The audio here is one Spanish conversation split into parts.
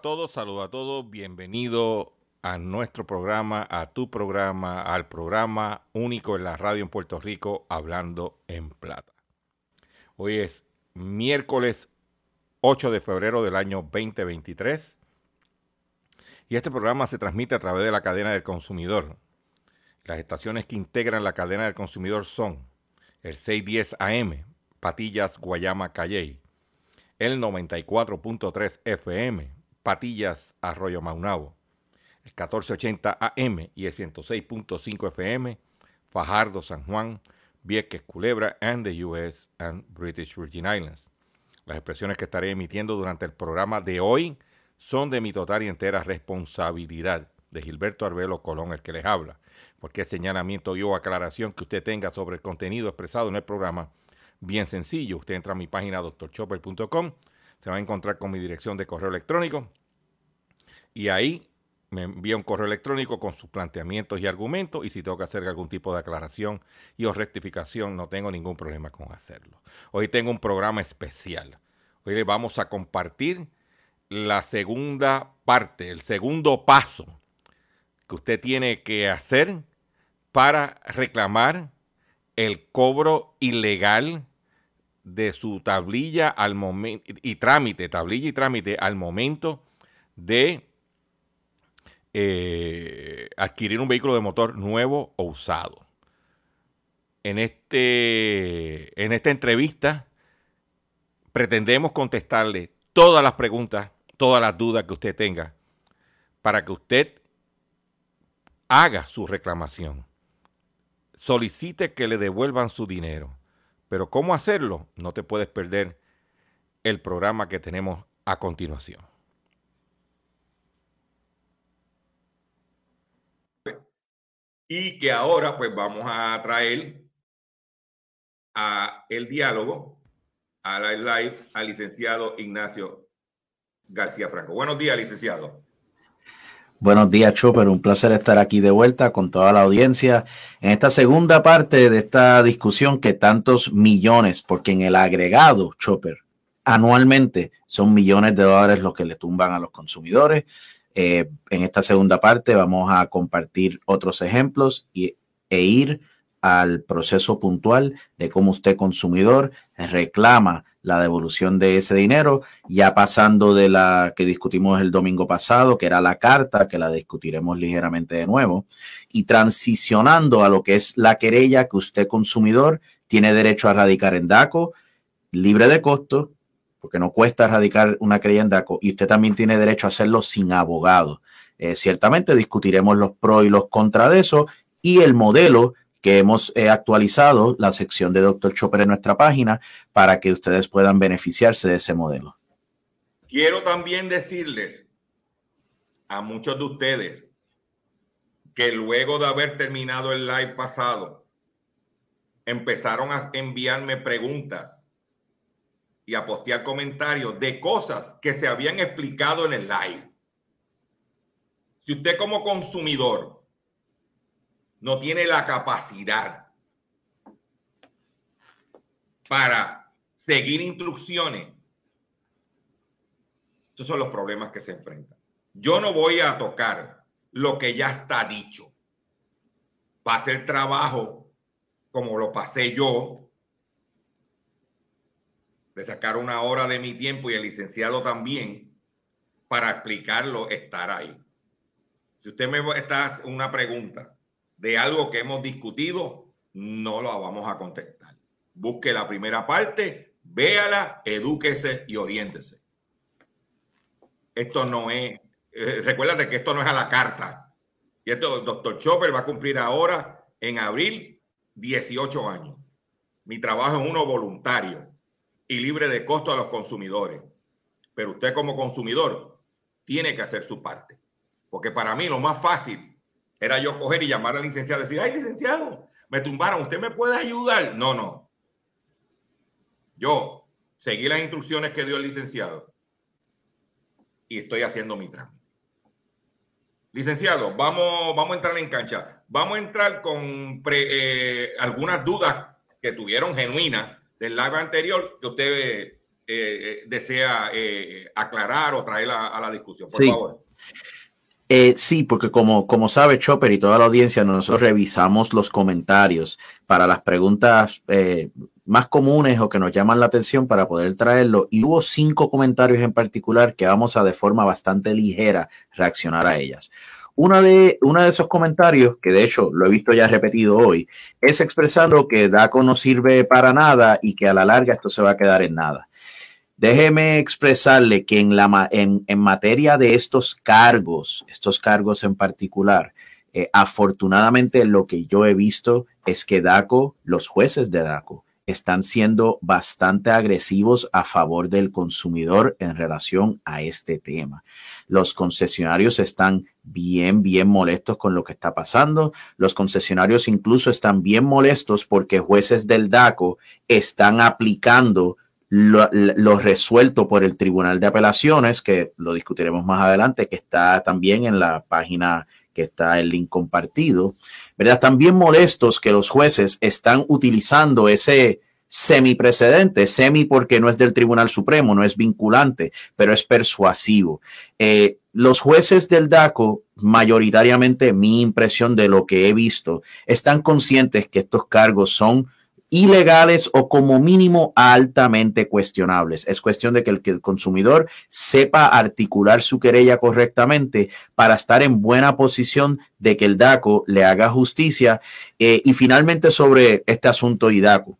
A todos, saludos a todos, bienvenido a nuestro programa, a tu programa, al programa único en la radio en Puerto Rico, Hablando en Plata. Hoy es miércoles 8 de febrero del año 2023 y este programa se transmite a través de la cadena del consumidor. Las estaciones que integran la cadena del consumidor son el 610 AM, Patillas, Guayama, Calley, el 94.3 FM, Patillas, Arroyo Maunabo, el 1480 AM y el 106.5 FM, Fajardo, San Juan, Vieques, Culebra, and the US and British Virgin Islands. Las expresiones que estaré emitiendo durante el programa de hoy son de mi total y entera responsabilidad de Gilberto Arbelo Colón, el que les habla. Cualquier señalamiento o aclaración que usted tenga sobre el contenido expresado en el programa, bien sencillo. Usted entra a mi página doctorchopper.com, se va a encontrar con mi dirección de correo electrónico y ahí me envía un correo electrónico con sus planteamientos y argumentos y si tengo que hacer algún tipo de aclaración y o rectificación, no tengo ningún problema con hacerlo. Hoy tengo un programa especial. Hoy le vamos a compartir la segunda parte, el segundo paso que usted tiene que hacer para reclamar el cobro ilegal de su tablilla al momento y trámite, tablilla y trámite al momento de eh, adquirir un vehículo de motor nuevo o usado. En, este, en esta entrevista pretendemos contestarle todas las preguntas, todas las dudas que usted tenga, para que usted haga su reclamación. Solicite que le devuelvan su dinero. Pero ¿cómo hacerlo? No te puedes perder el programa que tenemos a continuación. Y que ahora pues vamos a traer a el diálogo, a la live, al licenciado Ignacio García Franco. Buenos días, licenciado. Buenos días, Chopper. Un placer estar aquí de vuelta con toda la audiencia en esta segunda parte de esta discusión que tantos millones, porque en el agregado, Chopper, anualmente son millones de dólares los que le tumban a los consumidores. Eh, en esta segunda parte vamos a compartir otros ejemplos y, e ir al proceso puntual de cómo usted consumidor reclama la devolución de ese dinero, ya pasando de la que discutimos el domingo pasado, que era la carta, que la discutiremos ligeramente de nuevo, y transicionando a lo que es la querella que usted consumidor tiene derecho a radicar en DACO, libre de costo, porque no cuesta radicar una DACO, y usted también tiene derecho a hacerlo sin abogado. Eh, ciertamente discutiremos los pros y los contras de eso y el modelo que hemos eh, actualizado la sección de Dr. Chopper en nuestra página para que ustedes puedan beneficiarse de ese modelo. Quiero también decirles a muchos de ustedes que luego de haber terminado el live pasado, empezaron a enviarme preguntas y a postear comentarios de cosas que se habían explicado en el live. Si usted como consumidor no tiene la capacidad para seguir instrucciones, esos son los problemas que se enfrentan. Yo no voy a tocar lo que ya está dicho. Va a ser trabajo como lo pasé yo, de sacar una hora de mi tiempo y el licenciado también, para explicarlo, estar ahí. Si usted me está una pregunta de algo que hemos discutido, no la vamos a contestar. Busque la primera parte, véala, edúquese y oriéntese. Esto no es, eh, recuérdate que esto no es a la carta. Y esto, doctor Chopper va a cumplir ahora en abril 18 años. Mi trabajo es uno voluntario y libre de costo a los consumidores. Pero usted como consumidor tiene que hacer su parte. Porque para mí lo más fácil era yo coger y llamar al licenciado y decir, ay, licenciado, me tumbaron, ¿usted me puede ayudar? No, no. Yo seguí las instrucciones que dio el licenciado y estoy haciendo mi trámite. Licenciado, vamos, vamos a entrar en cancha. Vamos a entrar con eh, algunas dudas que tuvieron genuinas del live anterior que usted eh, eh, desea aclarar o traer a, la discusión. Por favor. sí, porque como, como sabe Chopper y toda la audiencia, nosotros revisamos los comentarios para las preguntas más comunes o que nos llaman la atención para poder traerlo. Y hubo cinco comentarios en particular que vamos a de forma bastante ligera reaccionar a ellas. Una de, uno de esos comentarios, que de hecho lo he visto ya repetido hoy, es expresando que DACO no sirve para nada y que a la larga esto se va a quedar en nada. Déjeme expresarle que en, la, en, en materia de estos cargos, estos cargos en particular, eh, afortunadamente lo que yo he visto es que DACO, los jueces de DACO, están siendo bastante agresivos a favor del consumidor en relación a este tema. Los concesionarios están bien, bien molestos con lo que está pasando. Los concesionarios incluso están bien molestos porque jueces del DACO están aplicando lo, resuelto por el Tribunal de Apelaciones, que lo discutiremos más adelante, que está también en la página que está el link compartido. ¿Verdad? También molestos que los jueces están utilizando ese semiprecedente, semi porque no es del Tribunal Supremo, no es vinculante, pero es persuasivo. Eh, los jueces del DACO, mayoritariamente mi impresión de lo que he visto, están conscientes que estos cargos son ilegales o como mínimo altamente cuestionables. Es cuestión de que el, consumidor sepa articular su querella correctamente para estar en buena posición de que el DACO le haga justicia. Eh, y finalmente sobre este asunto y DACO.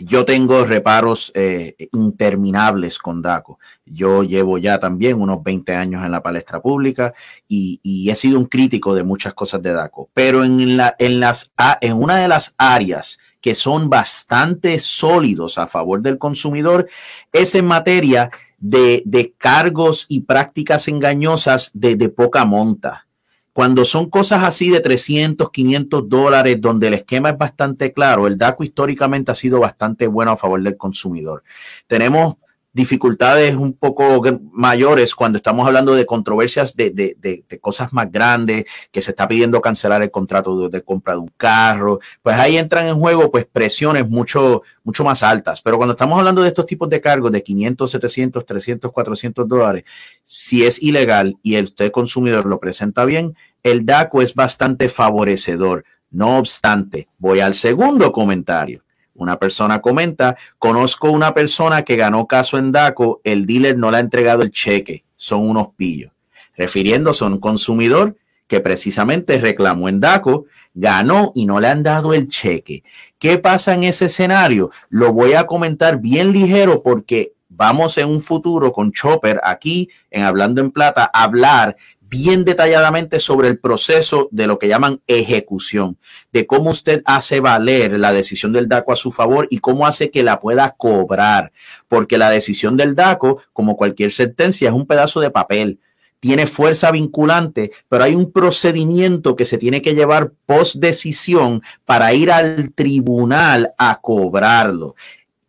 Yo tengo reparos eh, interminables con DACO. Yo llevo ya también unos 20 años en la palestra pública y, y he sido un crítico de muchas cosas de DACO. Pero en, la, en, las, en una de las áreas que son bastante sólidos a favor del consumidor es en materia de, de cargos y prácticas engañosas de, de poca monta. Cuando son cosas así de 300, 500 dólares, donde el esquema es bastante claro, el DACO históricamente ha sido bastante bueno a favor del consumidor. Tenemos dificultades un poco mayores cuando estamos hablando de controversias de, de, de, cosas más grandes, que se está pidiendo cancelar el contrato de, compra de un carro, pues ahí entran en juego pues presiones mucho, mucho más altas. Pero cuando estamos hablando de estos tipos de cargos de 500, 700, 300, 400 dólares, si es ilegal y el usted consumidor lo presenta bien, el DACO es bastante favorecedor. No obstante, voy al segundo comentario una persona comenta, conozco una persona que ganó caso en DACO, el dealer no le ha entregado el cheque, son unos pillos. Refiriéndose a un consumidor que precisamente reclamó en DACO, ganó y no le han dado el cheque. ¿Qué pasa en ese escenario? Lo voy a comentar bien ligero porque vamos en un futuro con Chopper aquí en Hablando en Plata a hablar bien detalladamente sobre el proceso de lo que llaman ejecución, de cómo usted hace valer la decisión del DACO a su favor y cómo hace que la pueda cobrar, porque la decisión del DACO, como cualquier sentencia, es un pedazo de papel tiene fuerza vinculante, pero hay un procedimiento que se tiene que llevar post decisión para ir al tribunal a cobrarlo.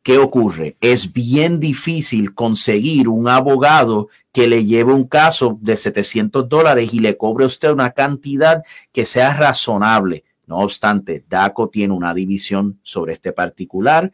¿Qué ocurre? Es bien difícil conseguir un abogado que le lleve un caso de 700 dólares y le cobre a usted una cantidad que sea razonable. No obstante, DACO tiene una división sobre este particular.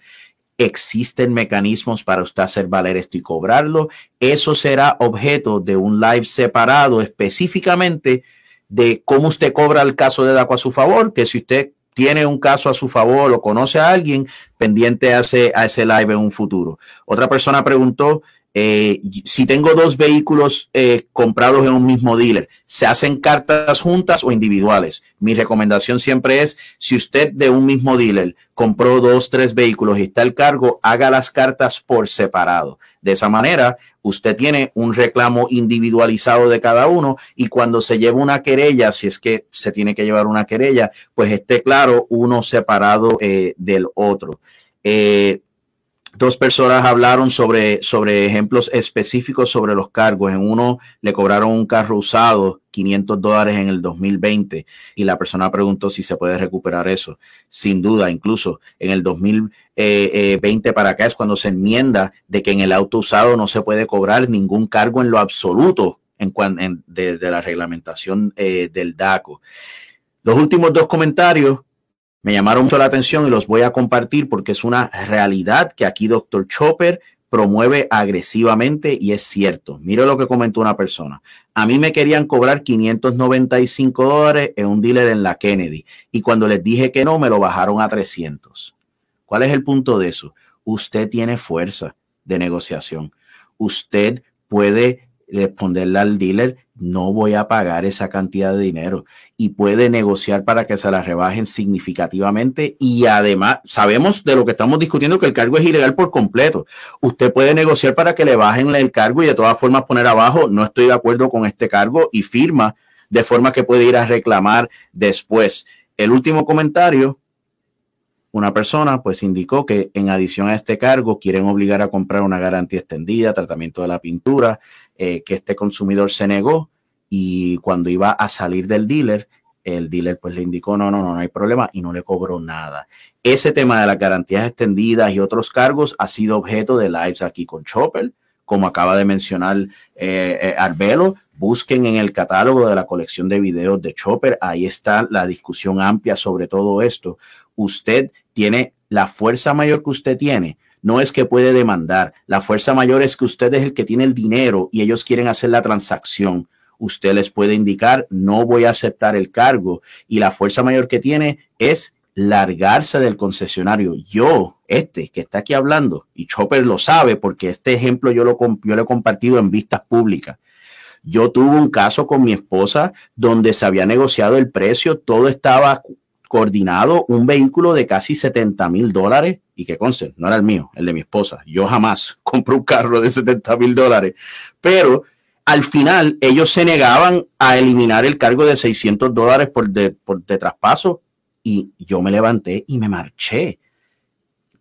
Existen mecanismos para usted hacer valer esto y cobrarlo. Eso será objeto de un live separado específicamente de cómo usted cobra el caso de DACO a su favor, que si usted tiene un caso a su favor o conoce a alguien, pendiente a ese, a ese live en un futuro. Otra persona preguntó eh, si tengo dos vehículos eh, comprados en un mismo dealer, ¿se hacen cartas juntas o individuales? Mi recomendación siempre es, si usted de un mismo dealer compró dos, tres vehículos y está el cargo, haga las cartas por separado. De esa manera, usted tiene un reclamo individualizado de cada uno y cuando se lleva una querella, si es que se tiene que llevar una querella, pues esté claro uno separado eh, del otro. Dos personas hablaron sobre, sobre ejemplos específicos sobre los cargos. En uno le cobraron un carro usado, 500 dólares en el 2020, y la persona preguntó si se puede recuperar eso. Sin duda, incluso en el 2020 para acá es cuando se enmienda de que en el auto usado no se puede cobrar ningún cargo en lo absoluto en, en de, la reglamentación eh, del DACO. Los últimos dos comentarios me llamaron mucho la atención y los voy a compartir porque es una realidad que aquí Dr. Chopper promueve agresivamente y es cierto. Mire lo que comentó una persona. A mí me querían cobrar 595 dólares en un dealer en la Kennedy y cuando les dije que no, me lo bajaron a 300. ¿Cuál es el punto de eso? Usted tiene fuerza de negociación. Usted puede responderle al dealer, no voy a pagar esa cantidad de dinero y puede negociar para que se la rebajen significativamente y además sabemos de lo que estamos discutiendo que el cargo es ilegal por completo. Usted puede negociar para que le bajen el cargo y de todas formas poner abajo, no estoy de acuerdo con este cargo y firma de forma que puede ir a reclamar después. El último comentario una persona pues indicó que en adición a este cargo quieren obligar a comprar una garantía extendida, tratamiento de la pintura, eh, que este consumidor se negó y cuando iba a salir del dealer, el dealer pues le indicó no, no, no, no hay problema y no le cobró nada. Ese tema de las garantías extendidas y otros cargos ha sido objeto de lives aquí con Chopper, como acaba de mencionar eh, eh, Arbelo, busquen en el catálogo de la colección de videos de Chopper, ahí está la discusión amplia sobre todo esto. Usted tiene la fuerza mayor que usted tiene. No es que puede demandar, la fuerza mayor es que usted es el que tiene el dinero y ellos quieren hacer la transacción. Usted les puede indicar, no voy a aceptar el cargo y la fuerza mayor que tiene es largarse del concesionario. Yo, este que está aquí hablando, y Chopper lo sabe porque este ejemplo yo lo, yo lo he compartido en vistas públicas. Yo tuve un caso con mi esposa donde se había negociado el precio, todo estaba coordinado, un vehículo de casi 70 mil dólares y que conste, no era el mío, el de mi esposa. Yo jamás compré un carro de 70 mil dólares, pero al final ellos se negaban a eliminar el cargo de 600 dólares por de, por de traspaso y yo me levanté y me marché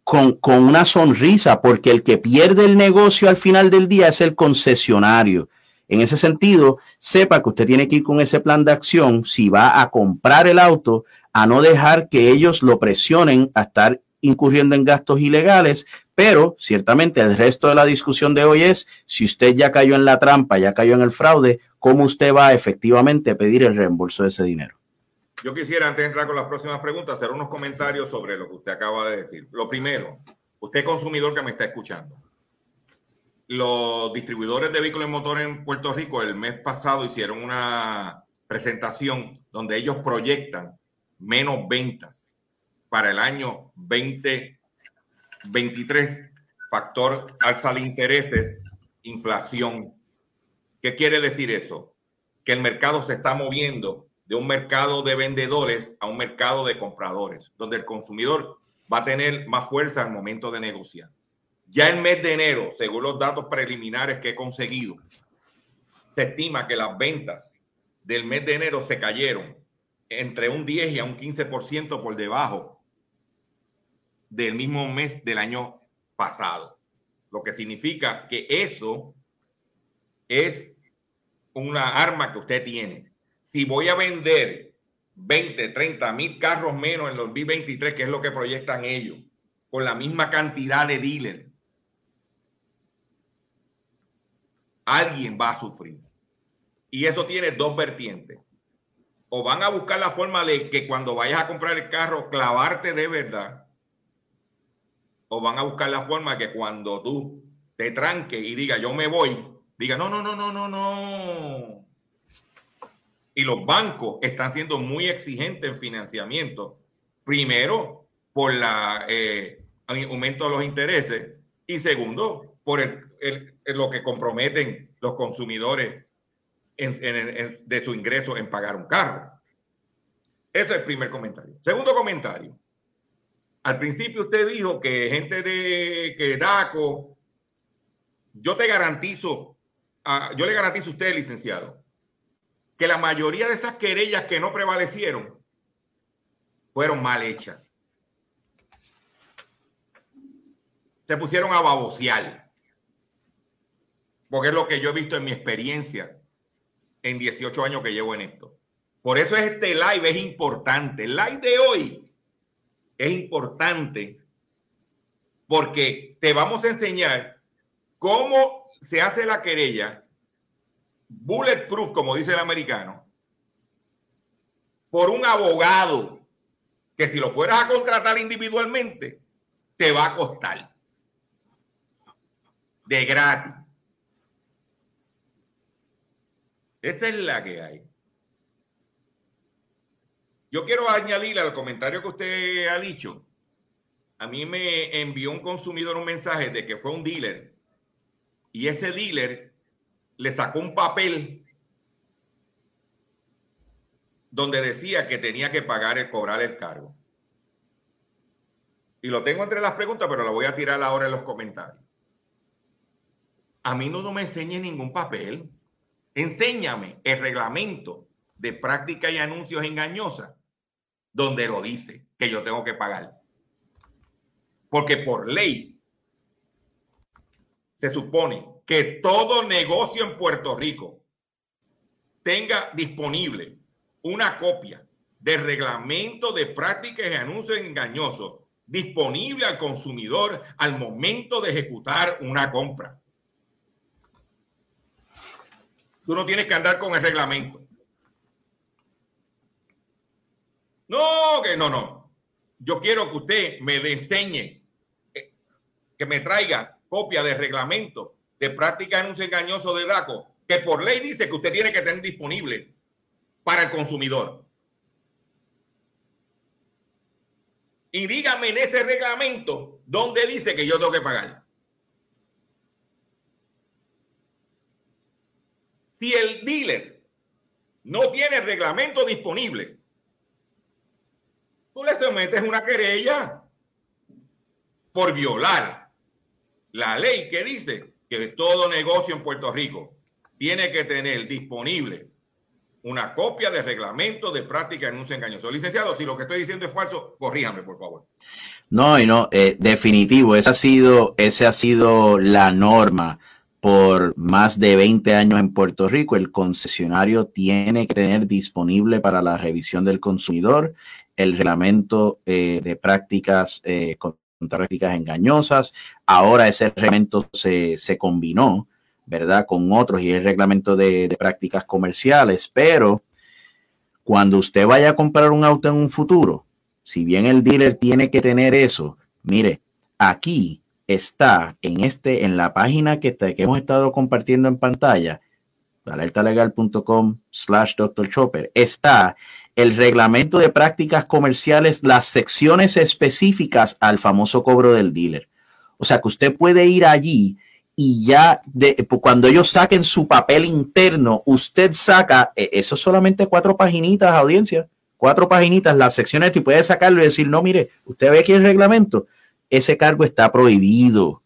con, con, una sonrisa, porque el que pierde el negocio al final del día es el concesionario. En ese sentido, sepa que usted tiene que ir con ese plan de acción si va a comprar el auto, a no dejar que ellos lo presionen a estar incurriendo en gastos ilegales, pero ciertamente el resto de la discusión de hoy es si usted ya cayó en la trampa, ya cayó en el fraude, cómo usted va a efectivamente pedir el reembolso de ese dinero. Yo quisiera, antes de entrar con las próximas preguntas, hacer unos comentarios sobre lo que usted acaba de decir. Lo primero, usted consumidor que me está escuchando. Los distribuidores de vehículos y motores en Puerto Rico el mes pasado hicieron una presentación donde ellos proyectan menos ventas para el año 2023. Factor alza de intereses, inflación. ¿Qué quiere decir eso? Que el mercado se está moviendo de un mercado de vendedores a un mercado de compradores, donde el consumidor va a tener más fuerza al momento de negociar. Ya el mes de enero, según los datos preliminares que he conseguido, se estima que las ventas del mes de enero se cayeron entre un 10 y a un 15% por debajo del mismo mes del año pasado. Lo que significa que eso es una arma que usted tiene si voy a vender 20, 30 mil carros menos en el 2023, que es lo que proyectan ellos, con la misma cantidad de dealers, alguien va a sufrir. Y eso tiene dos vertientes. o van a buscar la forma de que cuando vayas a comprar el carro, clavarte de verdad, o van a buscar la forma que cuando tú te tranques y diga yo me voy, diga no, no, no, no, no, no. Y los bancos están siendo muy exigentes en financiamiento. Primero, por la eh, aumento de los intereses y segundo, por el, el- lo que comprometen los consumidores de su ingreso en pagar un carro. Ese es el primer comentario. Segundo comentario. Al principio usted dijo que gente de que DACO, yo te garantizo, yo le garantizo a usted, licenciado, que la mayoría de esas querellas que no prevalecieron fueron mal hechas. Se pusieron a babosear. Porque es lo que yo he visto en mi experiencia en 18 años que llevo en esto. Por eso este live es importante. El live de hoy es importante porque te vamos a enseñar cómo se hace la querella bulletproof, como dice el americano, por un abogado que si lo fueras a contratar individualmente, te va a costar de gratis. Esa es la que hay. Yo quiero añadir al comentario que usted ha dicho. A mí me envió un consumidor un mensaje de que fue un dealer y ese dealer le sacó un papel donde decía que tenía que pagar el cobrar el cargo. Y lo tengo entre las preguntas, pero lo voy a tirar ahora en los comentarios. A mí no, no me enseñe ningún papel. Enséñame el reglamento de práctica y anuncios engañosas donde lo dice que yo tengo que pagar. Porque por ley se supone que todo negocio en Puerto Rico tenga disponible una copia del reglamento de prácticas y anuncios engañosos disponible al consumidor al momento de ejecutar una compra. Tú no tienes que andar con el reglamento. No, que no, no. Yo quiero que usted me enseñe, eh, que me traiga copia de reglamento de práctica de anuncio engañoso de DACO, que por ley dice que usted tiene que tener disponible para el consumidor. Y dígame en ese reglamento dónde dice que yo tengo que pagar. Si el dealer no tiene reglamento disponible, tú le sometes una querella por violar la ley que dice que todo negocio en Puerto Rico tiene que tener disponible una copia de reglamento de práctica de anuncio engañoso. Licenciado, si lo que estoy diciendo es falso, corríjame, por favor. No, y no, eh, definitivo, esa ha sido, esa ha sido la norma por más de 20 años en Puerto Rico. El concesionario tiene que tener disponible para la revisión del consumidor el reglamento eh, de prácticas eh, prácticas engañosas. Ahora ese reglamento se, se combinó, ¿verdad? Con otros y el reglamento de, de prácticas comerciales, pero cuando usted vaya a comprar un auto en un futuro, si bien el dealer tiene que tener eso, mire, aquí está en este, en la página que, está, que hemos estado compartiendo en pantalla, alertalegal.com slash Dr. Chopper, está el reglamento de prácticas comerciales, las secciones específicas al famoso cobro del dealer. O sea que usted puede ir allí y ya de, cuando ellos saquen su papel interno, usted saca, eh, eso solamente cuatro paginitas, audiencia, cuatro paginitas, las secciones, y puede sacarlo y decir, no, mire, usted ve aquí el reglamento, ese cargo está prohibido.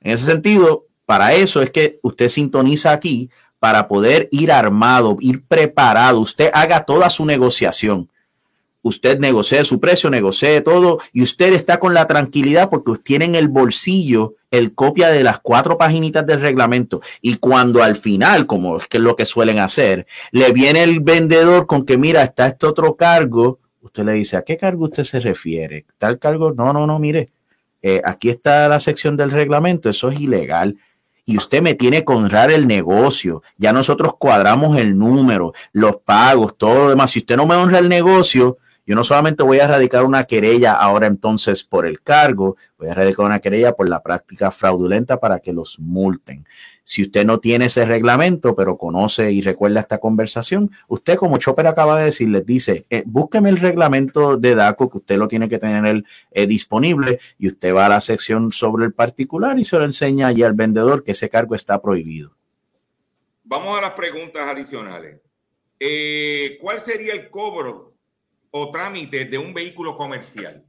En ese sentido, para eso es que usted sintoniza aquí para poder ir armado, ir preparado. Usted haga toda su negociación. Usted negocie su precio, negocie todo y usted está con la tranquilidad porque tiene en el bolsillo el copia de las cuatro paginitas del reglamento. Y cuando al final, como es que es lo que suelen hacer, le viene el vendedor con que mira, está este otro cargo, usted le dice, ¿a qué cargo usted se refiere? ¿Tal cargo? No, no, no, mire, eh, aquí está la sección del reglamento, eso es ilegal. y usted me tiene que honrar el negocio. Ya nosotros cuadramos el número, los pagos, todo lo demás. Si usted no me honra el negocio, yo no solamente voy a radicar una querella ahora entonces por el cargo, voy a radicar una querella por la práctica fraudulenta para que los multen. Si usted no tiene ese reglamento, pero conoce y recuerda esta conversación, usted como Chopper acaba de decir, les dice, eh, búsqueme el reglamento de DACO que usted lo tiene que tener eh, disponible y usted va a la sección sobre el particular y se lo enseña allí al vendedor que ese cargo está prohibido. Vamos a las preguntas adicionales. Eh, ¿Cuál sería el cobro o trámite de un vehículo comercial?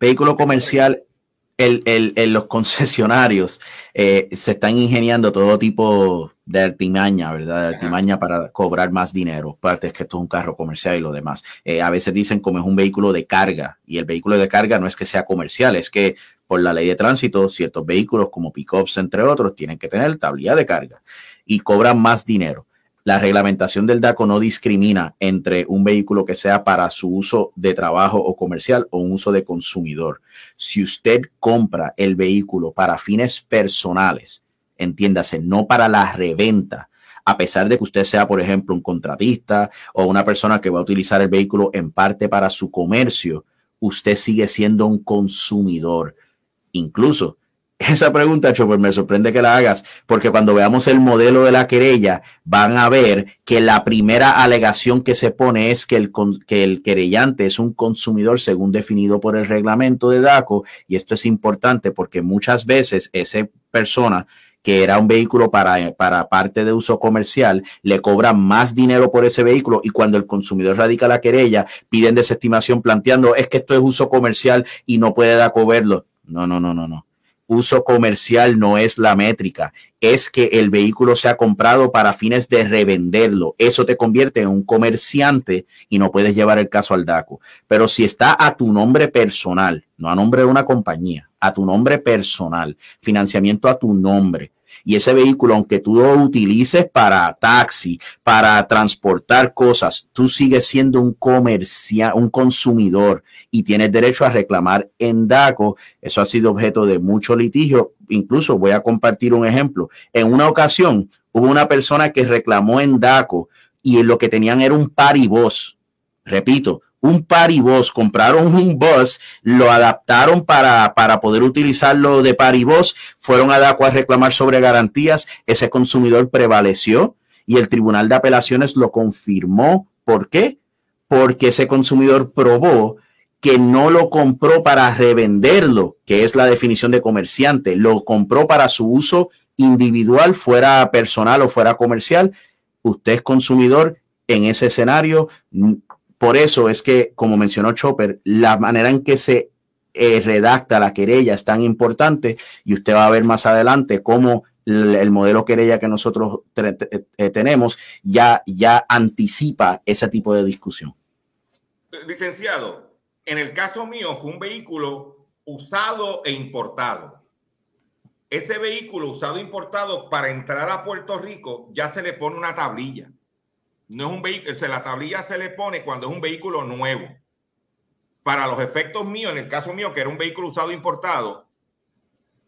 Vehículo comercial el, el, el, los concesionarios eh, se están ingeniando todo tipo de artimaña, ¿verdad? De artimaña para cobrar más dinero. Aparte es que esto es un carro comercial y lo demás. Eh, a veces dicen como es un vehículo de carga y el vehículo de carga no es que sea comercial, es que por la ley de tránsito ciertos vehículos como pickups, entre otros, tienen que tener tablilla de carga y cobran más dinero la reglamentación del DACO no discrimina entre un vehículo que sea para su uso de trabajo o comercial o un uso de consumidor. Si usted compra el vehículo para fines personales, entiéndase, no para la reventa, a pesar de que usted sea, por ejemplo, un contratista o una persona que va a utilizar el vehículo en parte para su comercio, usted sigue siendo un consumidor. Incluso esa pregunta, Chopper, me sorprende que la hagas, porque cuando veamos el modelo de la querella, van a ver que la primera alegación que se pone es que el, que el querellante es un consumidor según definido por el reglamento de DACO, y esto es importante porque muchas veces esa persona que era un vehículo para, para parte de uso comercial, le cobra más dinero por ese vehículo y cuando el consumidor radica la querella, piden desestimación planteando es que esto es uso comercial y no puede DACO verlo. No, no, no, no, no uso comercial no es la métrica, es que el vehículo sea comprado para fines de revenderlo. Eso te convierte en un comerciante y no puedes llevar el caso al DACO. Pero si está a tu nombre personal, no a nombre de una compañía, a tu nombre personal, financiamiento a tu nombre, y ese vehículo, aunque tú lo utilices para taxi, para transportar cosas, tú sigues siendo un comercial, un consumidor y tienes derecho a reclamar en DACO. Eso ha sido objeto de mucho litigio. Incluso voy a compartir un ejemplo. En una ocasión hubo una persona que reclamó en DACO y lo que tenían era un paribos. Repito, un paribos, compraron un bus, lo adaptaron para, para poder utilizarlo de paribos, fueron a DACO a reclamar sobre garantías, ese consumidor prevaleció y el Tribunal de Apelaciones lo confirmó. ¿Por qué? Porque ese consumidor probó que no lo compró para revenderlo, que es la definición de comerciante, lo compró para su uso individual, fuera personal o fuera comercial. Usted es consumidor en ese escenario, por eso es que, como mencionó Chopper, la manera en que se eh, redacta la querella es tan importante y usted va a ver más adelante cómo el, modelo querella que nosotros eh, tenemos ya, ya anticipa ese tipo de discusión. Licenciado, en el caso mío fue un vehículo usado e importado. Ese vehículo usado e importado para entrar a Puerto Rico ya se le pone una tablilla no es un vehículo, o la tablilla se le pone cuando es un vehículo nuevo. Para los efectos míos, en el caso mío, que era un vehículo usado importado,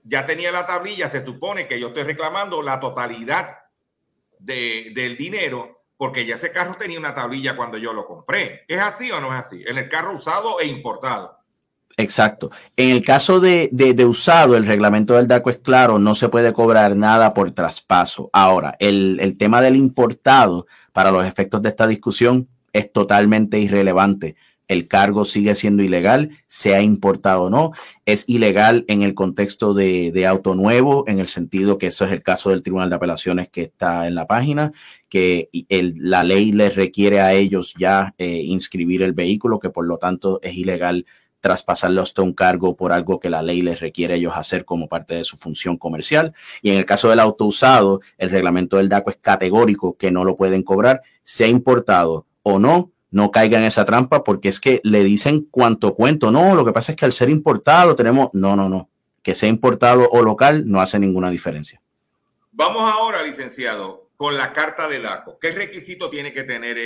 ya tenía la tablilla, se supone que yo estoy reclamando la totalidad de, del dinero, porque ya ese carro tenía una tablilla cuando yo lo compré. ¿Es así o no es así? En el carro usado e importado. Exacto. En el caso de, de, usado, el reglamento del DACO es claro, no se puede cobrar nada por traspaso. Ahora, el, el tema del importado, para los efectos de esta discusión, es totalmente irrelevante. El cargo sigue siendo ilegal, sea importado o no. Es ilegal en el contexto de, de, auto nuevo, en el sentido que eso es el caso del Tribunal de Apelaciones que está en la página, que el, la ley les requiere a ellos ya eh, inscribir el vehículo, que por lo tanto es ilegal traspasarle a un cargo por algo que la ley les requiere a ellos hacer como parte de su función comercial. Y en el caso del auto usado, el reglamento del DACO es categórico que no lo pueden cobrar, sea importado o no, no caiga en esa trampa porque es que le dicen cuánto cuento. No, lo que pasa es que al ser importado tenemos, no, no, no, que sea importado o local no hace ninguna diferencia. Vamos ahora, licenciado, con la carta del DACO. ¿Qué requisito tiene que tener?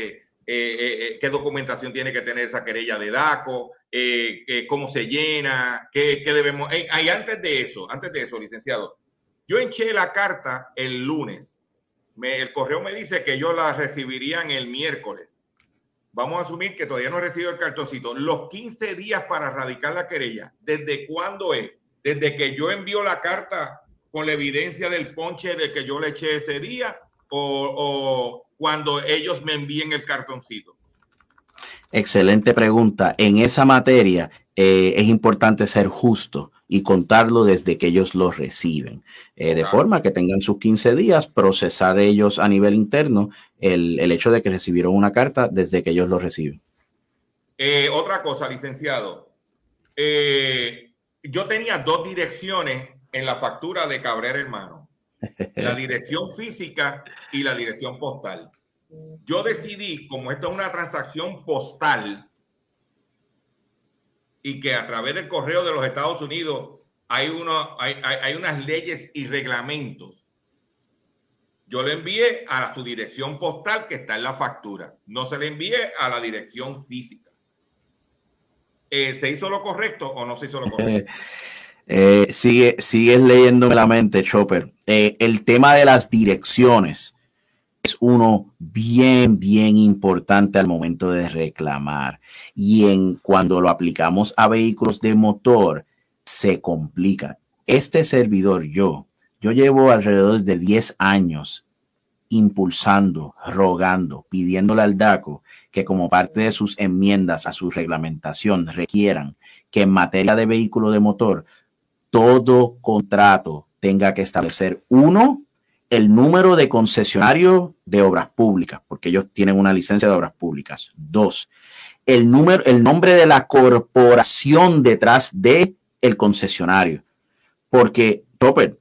Eh, eh, eh, qué documentación tiene que tener esa querella de DACO, eh, cómo se llena, qué, debemos. Hay antes de eso, antes de eso, licenciado, Yo enché la carta el lunes. Me- el correo me dice que yo la recibirían el miércoles. Vamos a asumir que todavía no he recibido el cartoncito. Los 15 días para radicar la querella, ¿desde cuándo es? Desde que yo envío la carta con la evidencia del ponche de que yo le eché ese día o, o cuando ellos me envíen el cartoncito. Excelente pregunta. En esa materia eh, es importante ser justo y contarlo desde que ellos lo reciben, eh, de Claro. forma que tengan sus 15 días, procesar ellos a nivel interno el, el hecho de que recibieron una carta desde que ellos lo reciben. Eh, otra cosa, licenciado. Yo tenía dos direcciones en la factura de Cabrera Hermano. La dirección física y la dirección postal. Yo decidí, como esto es una transacción postal y que a través del correo de los Estados Unidos hay, uno, hay, hay- hay unas leyes y reglamentos. Yo le envié a su dirección postal que está en la factura. No se le envié a la dirección física. Eh, ¿Se hizo lo correcto o no se hizo lo correcto? Eh, sigue, sigues leyéndome la mente, Chopper. Eh, el tema de las direcciones es uno bien, bien importante al momento de reclamar. Y en cuando lo aplicamos a vehículos de motor, se complica. Este servidor, yo, yo llevo alrededor de 10 años impulsando, rogando, pidiéndole al DACO que como parte de sus enmiendas a su reglamentación requieran que en materia de vehículo de motor todo contrato tenga que establecer uno, el número de concesionario de obras públicas, porque ellos tienen una licencia de obras públicas. Dos, el número, el nombre de la corporación detrás de el concesionario. Porque, Robert,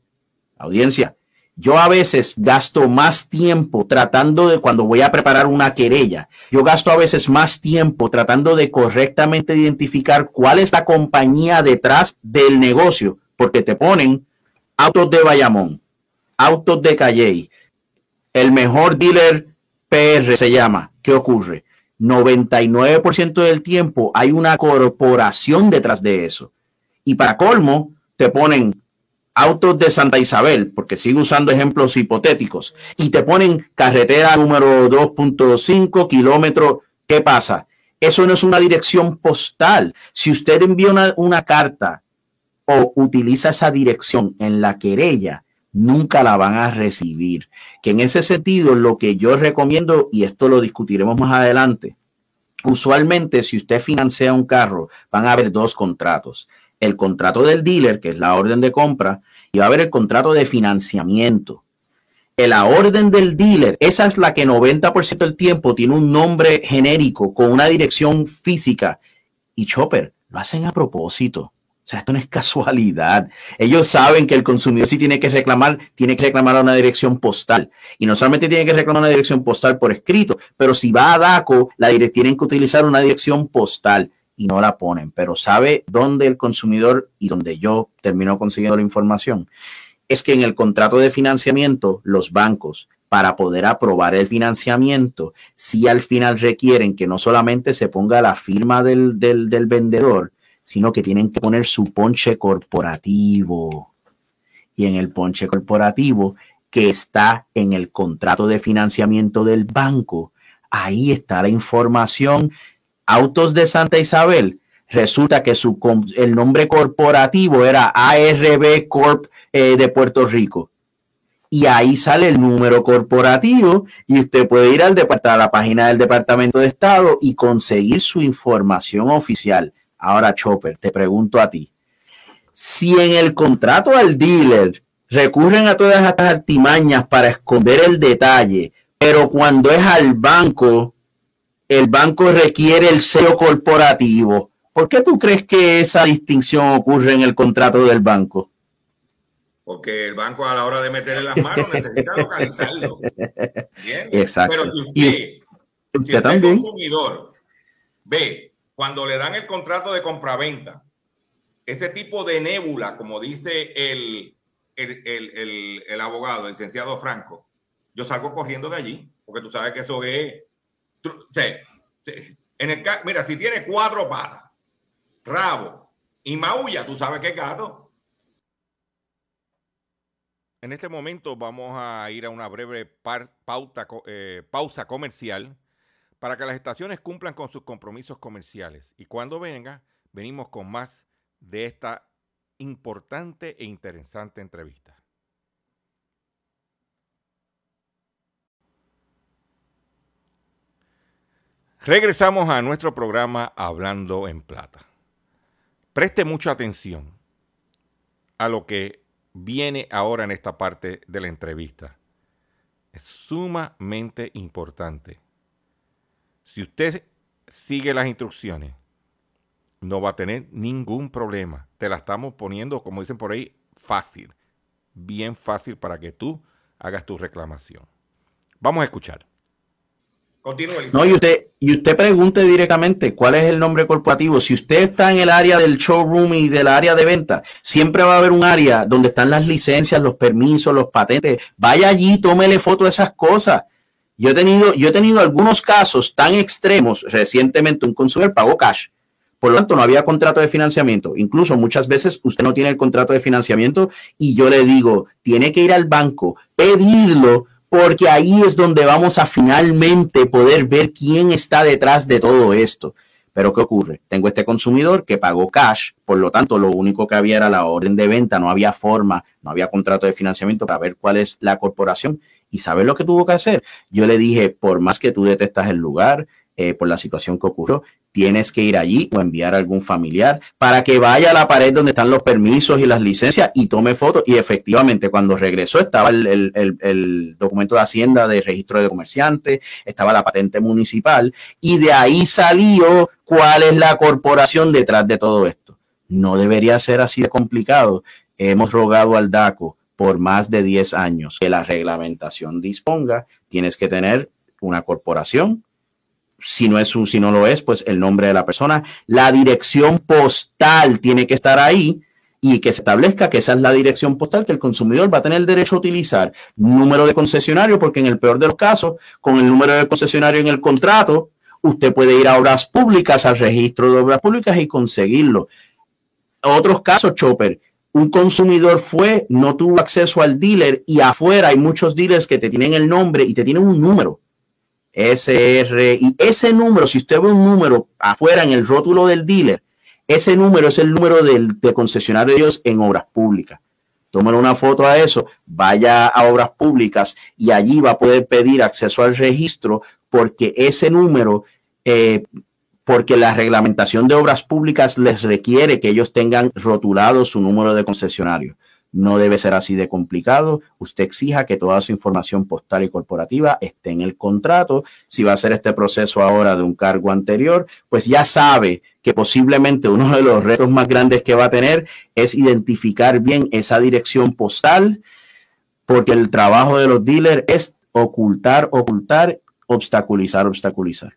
audiencia, yo a veces gasto más tiempo tratando de cuando voy a preparar una querella, yo gasto a veces más tiempo tratando de correctamente identificar cuál es la compañía detrás del negocio, porque te ponen autos de Bayamón, autos de Calley, el mejor dealer PR se llama. ¿Qué ocurre? 99% del tiempo hay una corporación detrás de eso. Y para colmo, te ponen autos de Santa Isabel, porque sigo usando ejemplos hipotéticos, y te ponen carretera número 2.5 kilómetros. ¿Qué pasa? Eso no es una dirección postal. Si usted envía una carta o utiliza esa dirección en la querella, nunca la van a recibir. Que en ese sentido, lo que yo recomiendo, y esto lo discutiremos más adelante, usualmente si usted financia un carro, van a haber dos contratos. El contrato del dealer, que es la orden de compra, y va a haber el contrato de financiamiento. En la orden del dealer, esa es la que 90% del tiempo tiene un nombre genérico con una dirección física. Y Chopper, lo hacen a propósito. O sea, esto no es casualidad. Ellos saben que el consumidor sí tiene que reclamar, tiene que reclamar a una dirección postal. Y no solamente tiene que reclamar una dirección postal por escrito, pero si va a DACO, la tienen que utilizar una dirección postal y no la ponen. Pero sabe dónde el consumidor y donde yo termino consiguiendo la información. Es que en el contrato de financiamiento, los bancos, para poder aprobar el financiamiento, sí al final requieren que no solamente se ponga la firma del, del vendedor, sino que tienen que poner su ponche corporativo. Y en el ponche corporativo que está en el contrato de financiamiento del banco, ahí está la información. Autos de Santa Isabel, resulta que su, el nombre corporativo era ARB Corp eh, de Puerto Rico. Y ahí sale el número corporativo y usted puede ir al a la página del Departamento de Estado y conseguir su información oficial. Ahora, Chopper, te pregunto a ti. Si en el contrato al dealer recurren a todas estas artimañas para esconder el detalle, pero cuando es al banco, el banco requiere el sello corporativo. ¿Por qué tú crees que esa distinción ocurre en el contrato del banco? Porque el banco a la hora de meterle las manos necesita localizarlo. Exacto. Pero si Y usted, si usted usted también. consumidor ve cuando le dan el contrato de compraventa, ese tipo de nébula, como dice el, el, el, el- el abogado, el licenciado Franco, yo salgo corriendo de allí, porque tú sabes que eso es... en el, mira, si tiene cuatro patas, rabo y maulla, tú sabes que es gato. En este momento vamos a ir a una breve pauta eh, pausa comercial para que las estaciones cumplan con sus compromisos comerciales. Y cuando venga, venimos con más de esta importante e interesante entrevista. Regresamos a nuestro programa Hablando en Plata. Preste mucha atención a lo que viene ahora en esta parte de la entrevista. Es sumamente importante. Si usted sigue las instrucciones, no va a tener ningún problema. Te la estamos poniendo, como dicen por ahí, fácil. Bien fácil para que tú hagas tu reclamación. Vamos a escuchar. Continúe. No, y usted, y usted pregunte directamente cuál es el nombre corporativo. Si usted está en el área del showroom y del área de venta, siempre va a haber un área donde están las licencias, los permisos, los patentes. Vaya allí, tómele foto de esas cosas. Yo he tenido, yo he tenido algunos casos tan extremos. Recientemente un consumidor pagó cash. Por lo tanto, no había contrato de financiamiento. Incluso muchas veces usted no tiene el contrato de financiamiento y yo le digo, tiene que ir al banco, pedirlo, porque ahí es donde vamos a finalmente poder ver quién está detrás de todo esto. Pero ¿qué ocurre? Tengo este consumidor que pagó cash, por lo tanto, lo único que había era la orden de venta, no había forma, no había contrato de financiamiento para ver cuál es la corporación. ¿Y sabes lo que tuvo que hacer? Yo le dije, por más que tú detestas el lugar, eh, por la situación que ocurrió, tienes que ir allí o enviar a algún familiar para que vaya a la pared donde están los permisos y las licencias y tome fotos. Y efectivamente, cuando regresó estaba el, el- el- documento de Hacienda de registro de comerciante, estaba la patente municipal y de ahí salió cuál es la corporación detrás de todo esto. No debería ser así de complicado. Hemos rogado al DACO por más de 10 años que la reglamentación disponga, tienes que tener una corporación, si no es un, si no lo es, pues el nombre de la persona, la dirección postal tiene que estar ahí y que se establezca que esa es la dirección postal que el consumidor va a tener el derecho a utilizar. Número de concesionario, porque en el peor de los casos, con el número de concesionario en el contrato, usted puede ir a obras públicas, al registro de obras públicas y conseguirlo. Otros casos, Chopper, un consumidor fue, no tuvo acceso al dealer y afuera hay muchos dealers que te tienen el nombre y te tienen un número. SR y ese número, si usted ve un número afuera en el rótulo del dealer, ese número es el número del, de concesionario de ellos en obras públicas. Tómale una foto a eso, vaya a obras públicas y allí va a poder pedir acceso al registro porque ese número, eh, porque la reglamentación de obras públicas les requiere que ellos tengan rotulado su número de concesionario. No debe ser así de complicado. Usted exija que toda su información postal y corporativa esté en el contrato. Si va a hacer este proceso ahora de un cargo anterior, pues ya sabe que posiblemente uno de los retos más grandes que va a tener es identificar bien esa dirección postal, porque el trabajo de los dealers es ocultar, ocultar, obstaculizar, obstaculizar.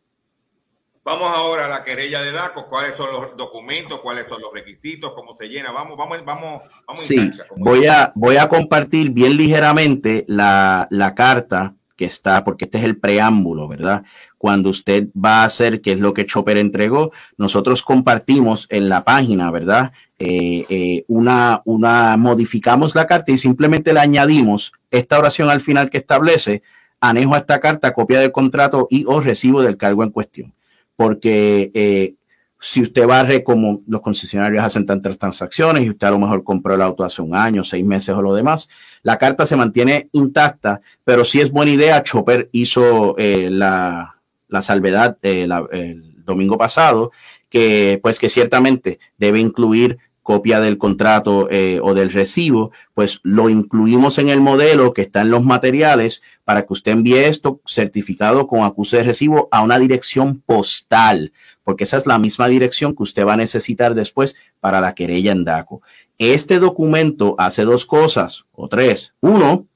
Vamos ahora a la querella de DACO. ¿Cuáles son los documentos? ¿Cuáles son los requisitos? ¿Cómo se llena? Vamos, vamos, vamos, vamos en Sí, cancha, voy a, voy a compartir bien ligeramente la, la carta que está, porque este es el preámbulo, ¿verdad? Cuando usted va a hacer, que es lo que Chopper entregó, nosotros compartimos en la página, ¿verdad? Eh, eh, una, una, modificamos la carta y simplemente le añadimos esta oración al final que establece, anejo a esta carta, copia del contrato y o recibo del cargo en cuestión. Porque eh, si usted barre como los concesionarios hacen tantas transacciones y usted a lo mejor compró el auto hace un año, seis meses o lo demás, la carta se mantiene intacta, pero sí es buena idea. Chopper hizo eh, la, la, salvedad eh, el domingo pasado, que pues que ciertamente debe incluir copia del contrato eh, o del recibo, pues lo incluimos en el modelo que está en los materiales para que usted envíe esto certificado con acuse de recibo a una dirección postal, porque esa es la misma dirección que usted va a necesitar después para la querella en DACO. Este documento hace dos cosas o tres. Uno,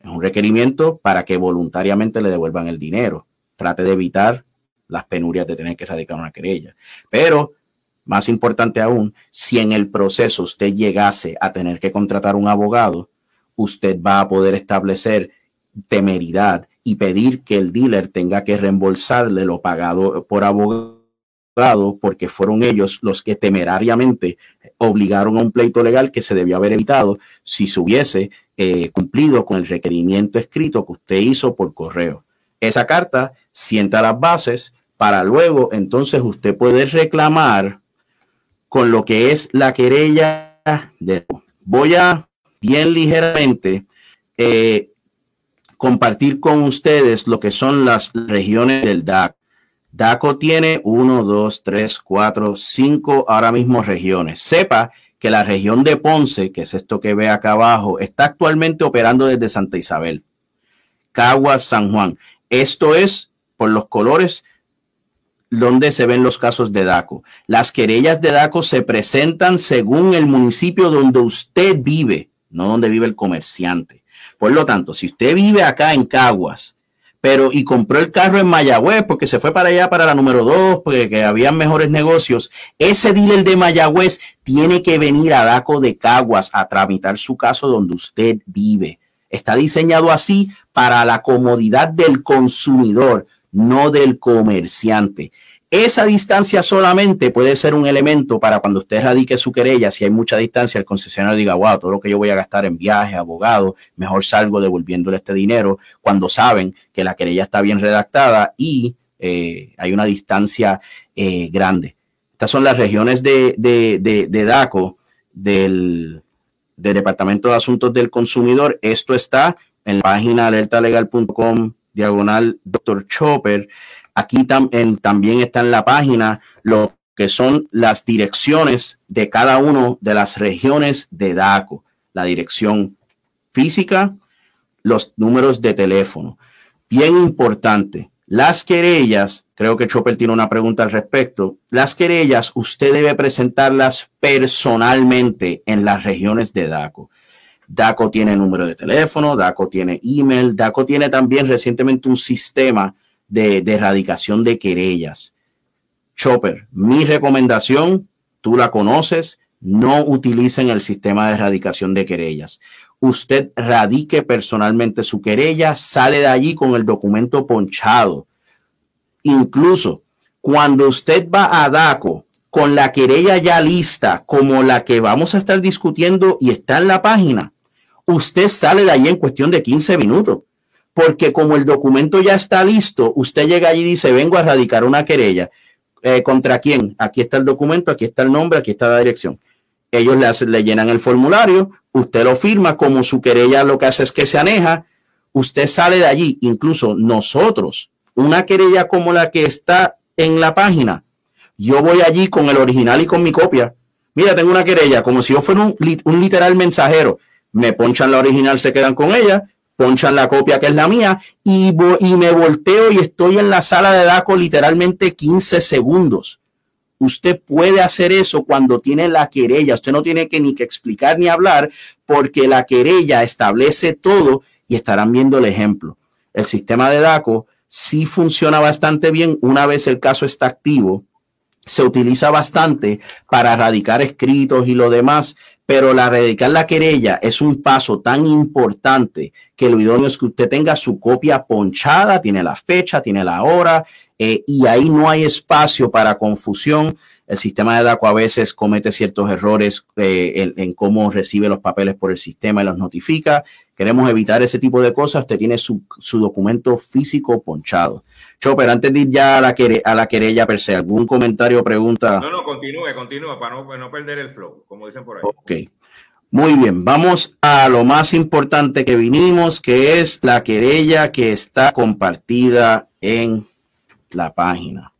es un requerimiento para que voluntariamente le devuelvan el dinero. Trate de evitar las penurias de tener que erradicar una querella. Pero más importante aún, si en el proceso usted llegase a tener que contratar un abogado, usted va a poder establecer temeridad y pedir que el dealer tenga que reembolsarle lo pagado por abogado porque fueron ellos los que temerariamente obligaron a un pleito legal que se debió haber evitado si se hubiese eh, cumplido con el requerimiento escrito que usted hizo por correo. Esa carta sienta las bases para luego entonces usted puede reclamar con lo que es la querella de... Voy a bien ligeramente eh, compartir con ustedes lo que son las regiones del DAC. DACO tiene uno, dos, tres, cuatro, cinco ahora mismo regiones. Sepa que la región de Ponce, que es esto que ve acá abajo, está actualmente operando desde Santa Isabel, Caguas, San Juan. Esto es por los colores donde se ven los casos de DACO. Las querellas de DACO se presentan según el municipio donde usted vive, no donde vive el comerciante. Por lo tanto, si usted vive acá en Caguas, pero y compró el carro en Mayagüez porque se fue para allá para la número dos, porque que había mejores negocios, ese dealer de Mayagüez tiene que venir a DACO de Caguas a tramitar su caso donde usted vive. Está diseñado así para la comodidad del consumidor no del comerciante. Esa distancia solamente puede ser un elemento para cuando usted radique su querella, si hay mucha distancia, el concesionario diga, wow, todo lo que yo voy a gastar en viaje, abogado, mejor salgo devolviéndole este dinero cuando saben que la querella está bien redactada y eh, hay una distancia eh, grande. Estas son las regiones de, de, DACO, del, del Departamento de Asuntos del Consumidor. Esto está en la página alertalegal.com diagonal Dr. Chopper. Aquí también está en la página lo que son las direcciones de cada una de las regiones de DACO, la dirección física, los números de teléfono. Bien importante, las querellas, creo que Chopper tiene una pregunta al respecto, las querellas usted debe presentarlas personalmente en las regiones de DACO. DACO tiene número de teléfono, DACO tiene email, DACO tiene también recientemente un sistema de, erradicación de querellas. Chopper, mi recomendación, tú la conoces, no utilicen el sistema de erradicación de querellas. Usted radique personalmente su querella, sale de allí con el documento ponchado. Incluso cuando usted va a DACO con la querella ya lista, como la que vamos a estar discutiendo y está en la página, usted sale de ahí en cuestión de 15 minutos. Porque como el documento ya está listo, usted llega allí y dice, vengo a radicar una querella. Eh, ¿Contra quién? Aquí está el documento, aquí está el nombre, aquí está la dirección. Ellos le, hacen, le llenan el formulario, usted lo firma, como su querella lo que hace es que se aneja, usted sale de allí. Incluso nosotros, una querella como la que está en la página, yo voy allí con el original y con mi copia. Mira, tengo una querella, como si yo fuera un literal mensajero me ponchan la original, se quedan con ella, ponchan la copia que es la mía y, y me volteo y estoy en la sala de DACO literalmente 15 segundos. Usted puede hacer eso cuando tiene la querella. Usted no tiene que ni que explicar ni hablar porque la querella establece todo y estarán viendo el ejemplo. El sistema de DACO sí funciona bastante bien una vez el caso está activo. Se utiliza bastante para erradicar escritos y lo demás, pero la radicar la querella es un paso tan importante que lo idóneo es que usted tenga su copia ponchada, tiene la fecha, tiene la hora, eh, y ahí no hay espacio para confusión. El sistema de DACO a veces comete ciertos errores eh, en, cómo recibe los papeles por el sistema y los notifica. Queremos evitar ese tipo de cosas. Usted tiene su, su documento físico ponchado. Chopper, antes de ir ya a la, a la querella per se, ¿algún comentario o pregunta? No, no, continúe, continúe, para no, no perder el flow, como dicen por ahí. Ok. Muy bien, vamos a lo más importante que vinimos, que es la querella que está compartida en la página.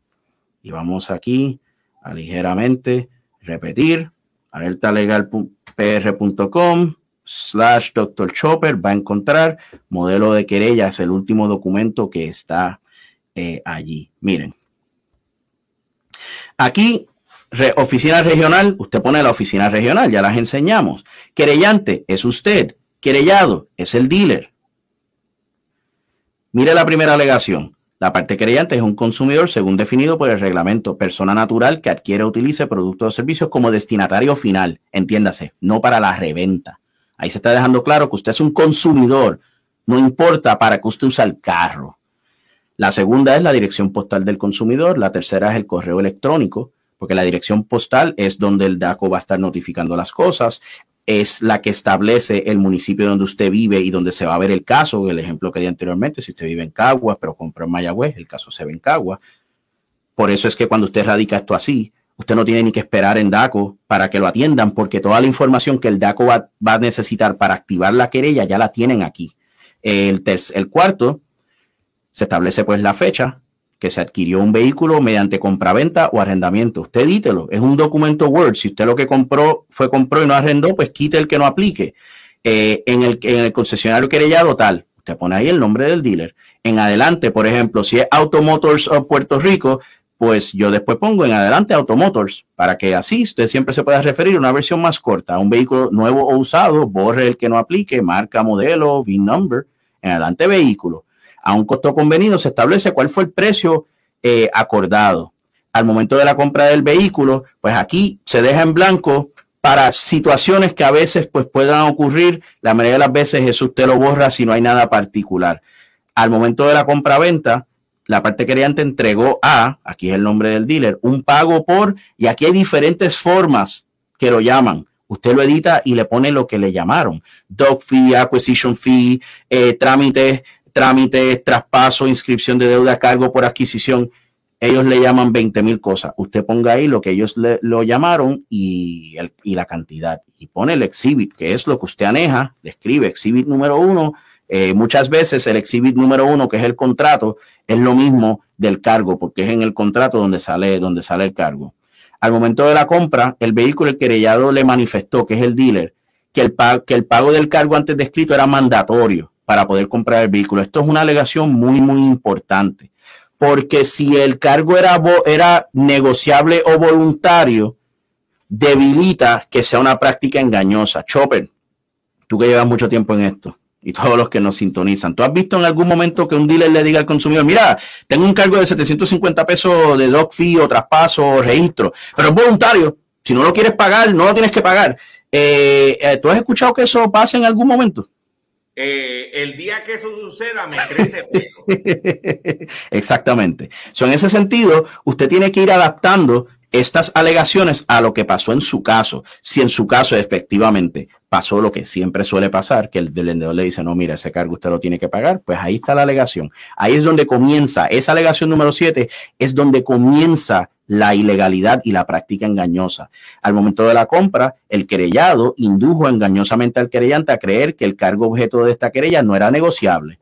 Y vamos aquí a ligeramente repetir, alertalegalpr.com slash Dr. Chopper va a encontrar modelo de querella, es el último documento que está allí. Miren. Aquí, oficina regional, usted pone la oficina regional, ya las enseñamos. Querellante es usted. Querellado es el dealer. Mire la primera alegación. La parte querellante es un consumidor según definido por el reglamento, persona natural que adquiere o utilice productos o servicios como destinatario final, entiéndase, no para la reventa. Ahí se está dejando claro que usted es un consumidor, no importa para que usted use el carro. La segunda es la dirección postal del consumidor. La tercera es el correo electrónico, porque la dirección postal es donde el DACO va a estar notificando las cosas. Es la que establece el municipio donde usted vive y donde se va a ver el caso. El ejemplo que di anteriormente, si usted vive en Caguas, pero compró en Mayagüez, el caso se ve en Caguas. Por eso es que cuando usted radica esto así, usted no tiene ni que esperar en DACO para que lo atiendan, porque toda la información que el DACO va, a necesitar para activar la querella ya la tienen aquí. El, el cuarto se establece pues la fecha que se adquirió un vehículo mediante compraventa o arrendamiento. Usted dítelo, es un documento Word. Si usted lo que compró fue compró y no arrendó, pues quite el que no aplique. Eh, en, el, en el concesionario querellado tal, usted pone ahí el nombre del dealer. En adelante, por ejemplo, si es Automotors of Puerto Rico, pues yo después pongo en adelante Automotors para que así usted siempre se pueda referir a una versión más corta, a un vehículo nuevo o usado, borre el que no aplique, marca, modelo, VIN number, en adelante vehículo a un costo convenido, se establece cuál fue el precio eh, acordado. Al momento de la compra del vehículo, pues aquí se deja en blanco para situaciones que a veces pues puedan ocurrir. La mayoría de las veces eso usted lo borra si no hay nada particular. Al momento de la compra-venta, la parte querellante entregó a, aquí es el nombre del dealer, un pago por, y aquí hay diferentes formas que lo llaman. Usted lo edita y le pone lo que le llamaron. Dog fee, acquisition fee, eh, trámites trámites, traspaso, inscripción de deuda, cargo por adquisición. Ellos le llaman 20 mil cosas. Usted ponga ahí lo que ellos le, lo llamaron y, el, y, la cantidad. Y pone el exhibit, que es lo que usted aneja. Le escribe exhibit número uno. Eh, muchas veces el exhibit número uno, que es el contrato, es lo mismo del cargo, porque es en el contrato donde sale, donde sale el cargo. Al momento de la compra, el vehículo, el querellado le manifestó, que es el dealer, que el, que el pago del cargo antes descrito era mandatorio para poder comprar el vehículo. Esto es una alegación muy, muy importante, porque si el cargo era, era negociable o voluntario, debilita que sea una práctica engañosa. Chopper, tú que llevas mucho tiempo en esto y todos los que nos sintonizan, ¿tú has visto en algún momento que un dealer le diga al consumidor, mira, tengo un cargo de 750 pesos de doc fee o traspaso o registro, pero es voluntario, si no lo quieres pagar, no lo tienes que pagar. Eh, eh, ¿Tú has escuchado que eso pasa en algún momento? Eh, el día que eso suceda me crece pelo. Exactamente. So, en ese sentido, usted tiene que ir adaptando estas alegaciones a lo que pasó en su caso. Si en su caso efectivamente pasó lo que siempre suele pasar, que el vendedor le dice, no, mira, ese cargo usted lo tiene que pagar, pues ahí está la alegación. Ahí es donde comienza, esa alegación número 7 es donde comienza la ilegalidad y la práctica engañosa. Al momento de la compra, el querellado indujo engañosamente al querellante a creer que el cargo objeto de esta querella no era negociable.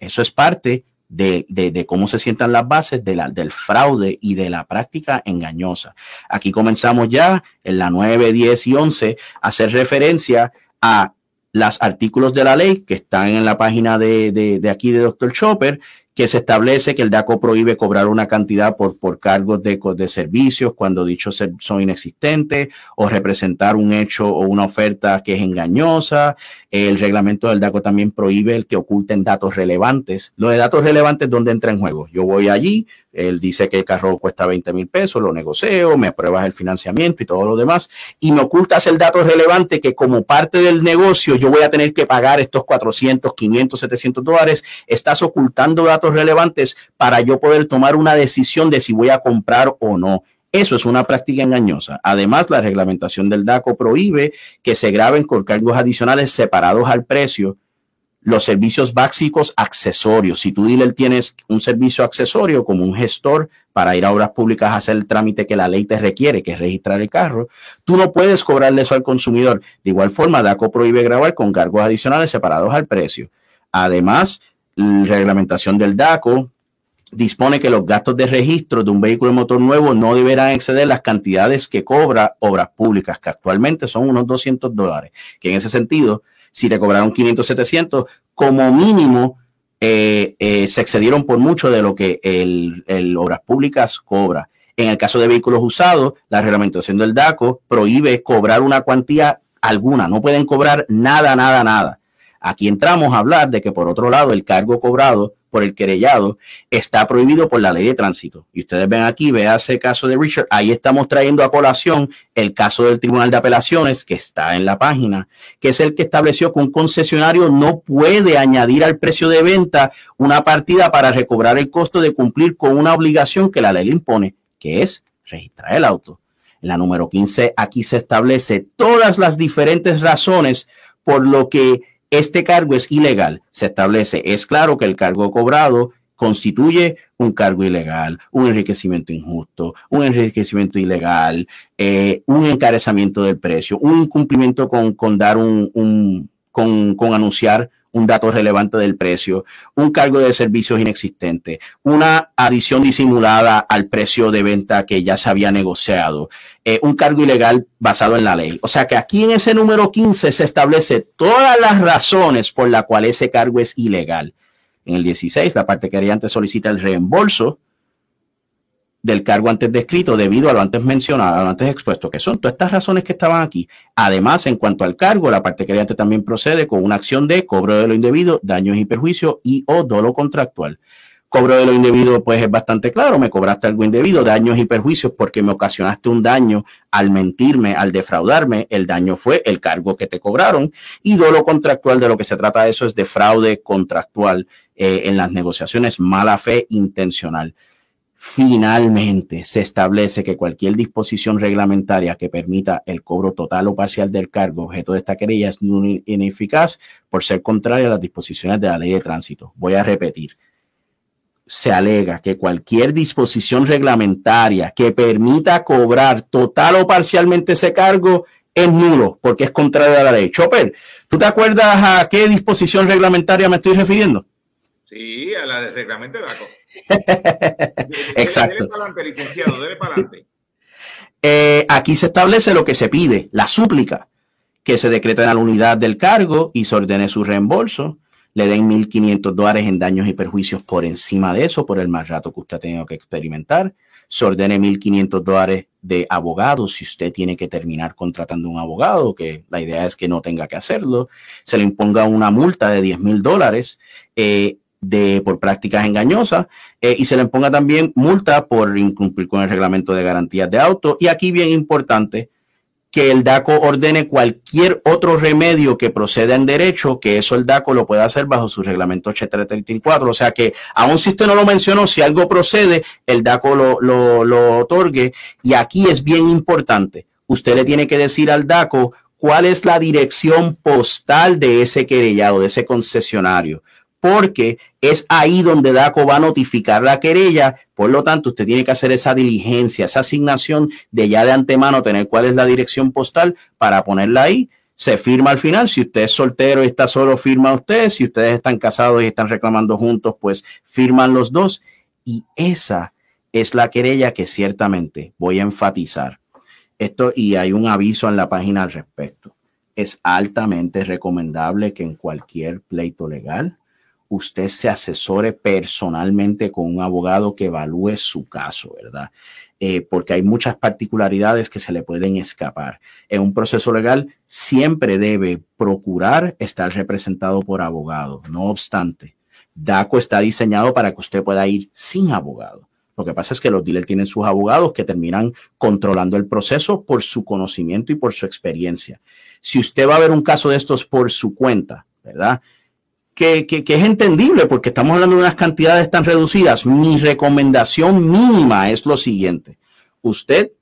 Eso es parte de, de, cómo se sientan las bases de la, del fraude y de la práctica engañosa. Aquí comenzamos ya en la 9, 10 y 11 a hacer referencia a los artículos de la ley que están en la página de, de, de aquí de Dr. Chopper que se establece que el DACO prohíbe cobrar una cantidad por, por cargos de, de servicios cuando dichos son inexistentes o representar un hecho o una oferta que es engañosa. El reglamento del DACO también prohíbe el que oculten datos relevantes. Lo de datos relevantes, ¿dónde entra en juego? Yo voy allí, él dice que el carro cuesta 20 mil pesos, lo negocio, me apruebas el financiamiento y todo lo demás, y me ocultas el dato relevante que como parte del negocio yo voy a tener que pagar estos 400, 500, 700 dólares. Estás ocultando datos relevantes para yo poder tomar una decisión de si voy a comprar o no. Eso es una práctica engañosa. Además, la reglamentación del DACO prohíbe que se graben con cargos adicionales separados al precio los servicios básicos accesorios. Si tú dealer tienes un servicio accesorio como un gestor para ir a obras públicas a hacer el trámite que la ley te requiere, que es registrar el carro, tú no puedes cobrarle eso al consumidor. De igual forma, DACO prohíbe grabar con cargos adicionales separados al precio. Además, la reglamentación del DACO dispone que los gastos de registro de un vehículo de motor nuevo no deberán exceder las cantidades que cobra obras públicas, que actualmente son unos 200 dólares, que en ese sentido, si te cobraron 500, 700, como mínimo eh, eh, se excedieron por mucho de lo que el, el Obras Públicas cobra. En el caso de vehículos usados, la reglamentación del DACO prohíbe cobrar una cuantía alguna, no pueden cobrar nada, nada, nada. Aquí entramos a hablar de que por otro lado el cargo cobrado por el querellado está prohibido por la ley de tránsito. Y ustedes ven aquí, vea ese caso de Richard, ahí estamos trayendo a colación el caso del Tribunal de Apelaciones que está en la página, que es el que estableció que un concesionario no puede añadir al precio de venta una partida para recobrar el costo de cumplir con una obligación que la ley le impone, que es registrar el auto. En la número 15, aquí se establece todas las diferentes razones por lo que este cargo es ilegal. Se establece, es claro que el cargo cobrado constituye un cargo ilegal, un enriquecimiento injusto, un enriquecimiento ilegal, eh, un encarecimiento del precio, un incumplimiento con, con dar un, un con, con anunciar un dato relevante del precio, un cargo de servicios inexistente, una adición disimulada al precio de venta que ya se había negociado, eh, un cargo ilegal basado en la ley. O sea que aquí en ese número 15 se establece todas las razones por las cuales ese cargo es ilegal. En el 16, la parte querellante solicita el reembolso del cargo antes descrito debido a lo antes mencionado, a lo antes expuesto, que son todas estas razones que estaban aquí. Además, en cuanto al cargo, la parte querellante también procede con una acción de cobro de lo indebido, daños y perjuicios y o dolo contractual. Cobro de lo indebido, pues es bastante claro, me cobraste algo indebido, daños y perjuicios porque me ocasionaste un daño al mentirme, al defraudarme, el daño fue el cargo que te cobraron y dolo contractual de lo que se trata eso es de fraude contractual eh, en las negociaciones, mala fe intencional. Finalmente, se establece que cualquier disposición reglamentaria que permita el cobro total o parcial del cargo objeto de esta querella es ineficaz por ser contraria a las disposiciones de la ley de tránsito. Voy a repetir. Se alega que cualquier disposición reglamentaria que permita cobrar total o parcialmente ese cargo es nulo porque es contrario a la ley. Chopper, ¿tú te acuerdas a qué disposición reglamentaria me estoy refiriendo? Sí, a la del reglamento de DACO. Exacto. Dele para adelante, licenciado, dele para adelante. Eh, aquí se establece lo que se pide, la súplica, que se decreta en la unidad del cargo y se ordene su reembolso. Le den 1.500 dólares en daños y perjuicios por encima de eso, por el más rato que usted ha tenido que experimentar. Se ordene 1.500 dólares de abogado si usted tiene que terminar contratando un abogado, que la idea es que no tenga que hacerlo. Se le imponga una multa de 10.000 dólares. Eh, de, por prácticas engañosas eh, y se le ponga también multa por incumplir con el reglamento de garantías de auto. Y aquí bien importante que el DACO ordene cualquier otro remedio que proceda en derecho, que eso el DACO lo puede hacer bajo su reglamento 834. O sea que, aun si usted no lo mencionó, si algo procede, el DACO lo, lo, lo otorgue. Y aquí es bien importante. Usted le tiene que decir al DACO cuál es la dirección postal de ese querellado, de ese concesionario porque es ahí donde DACO va a notificar la querella. Por lo tanto, usted tiene que hacer esa diligencia, esa asignación de ya de antemano tener cuál es la dirección postal para ponerla ahí. Se firma al final. Si usted es soltero y está solo, firma usted. Si ustedes están casados y están reclamando juntos, pues firman los dos. Y esa es la querella que ciertamente voy a enfatizar. Esto y hay un aviso en la página al respecto. Es altamente recomendable que en cualquier pleito legal usted se asesore personalmente con un abogado que evalúe su caso, ¿verdad? Eh, porque hay muchas particularidades que se le pueden escapar. En un proceso legal siempre debe procurar estar representado por abogado. No obstante, DACO está diseñado para que usted pueda ir sin abogado. Lo que pasa es que los dealers tienen sus abogados que terminan controlando el proceso por su conocimiento y por su experiencia. Si usted va a ver un caso de estos por su cuenta, ¿verdad? Que, es entendible porque estamos hablando de unas cantidades tan reducidas. Mi recomendación mínima es lo siguiente. Usted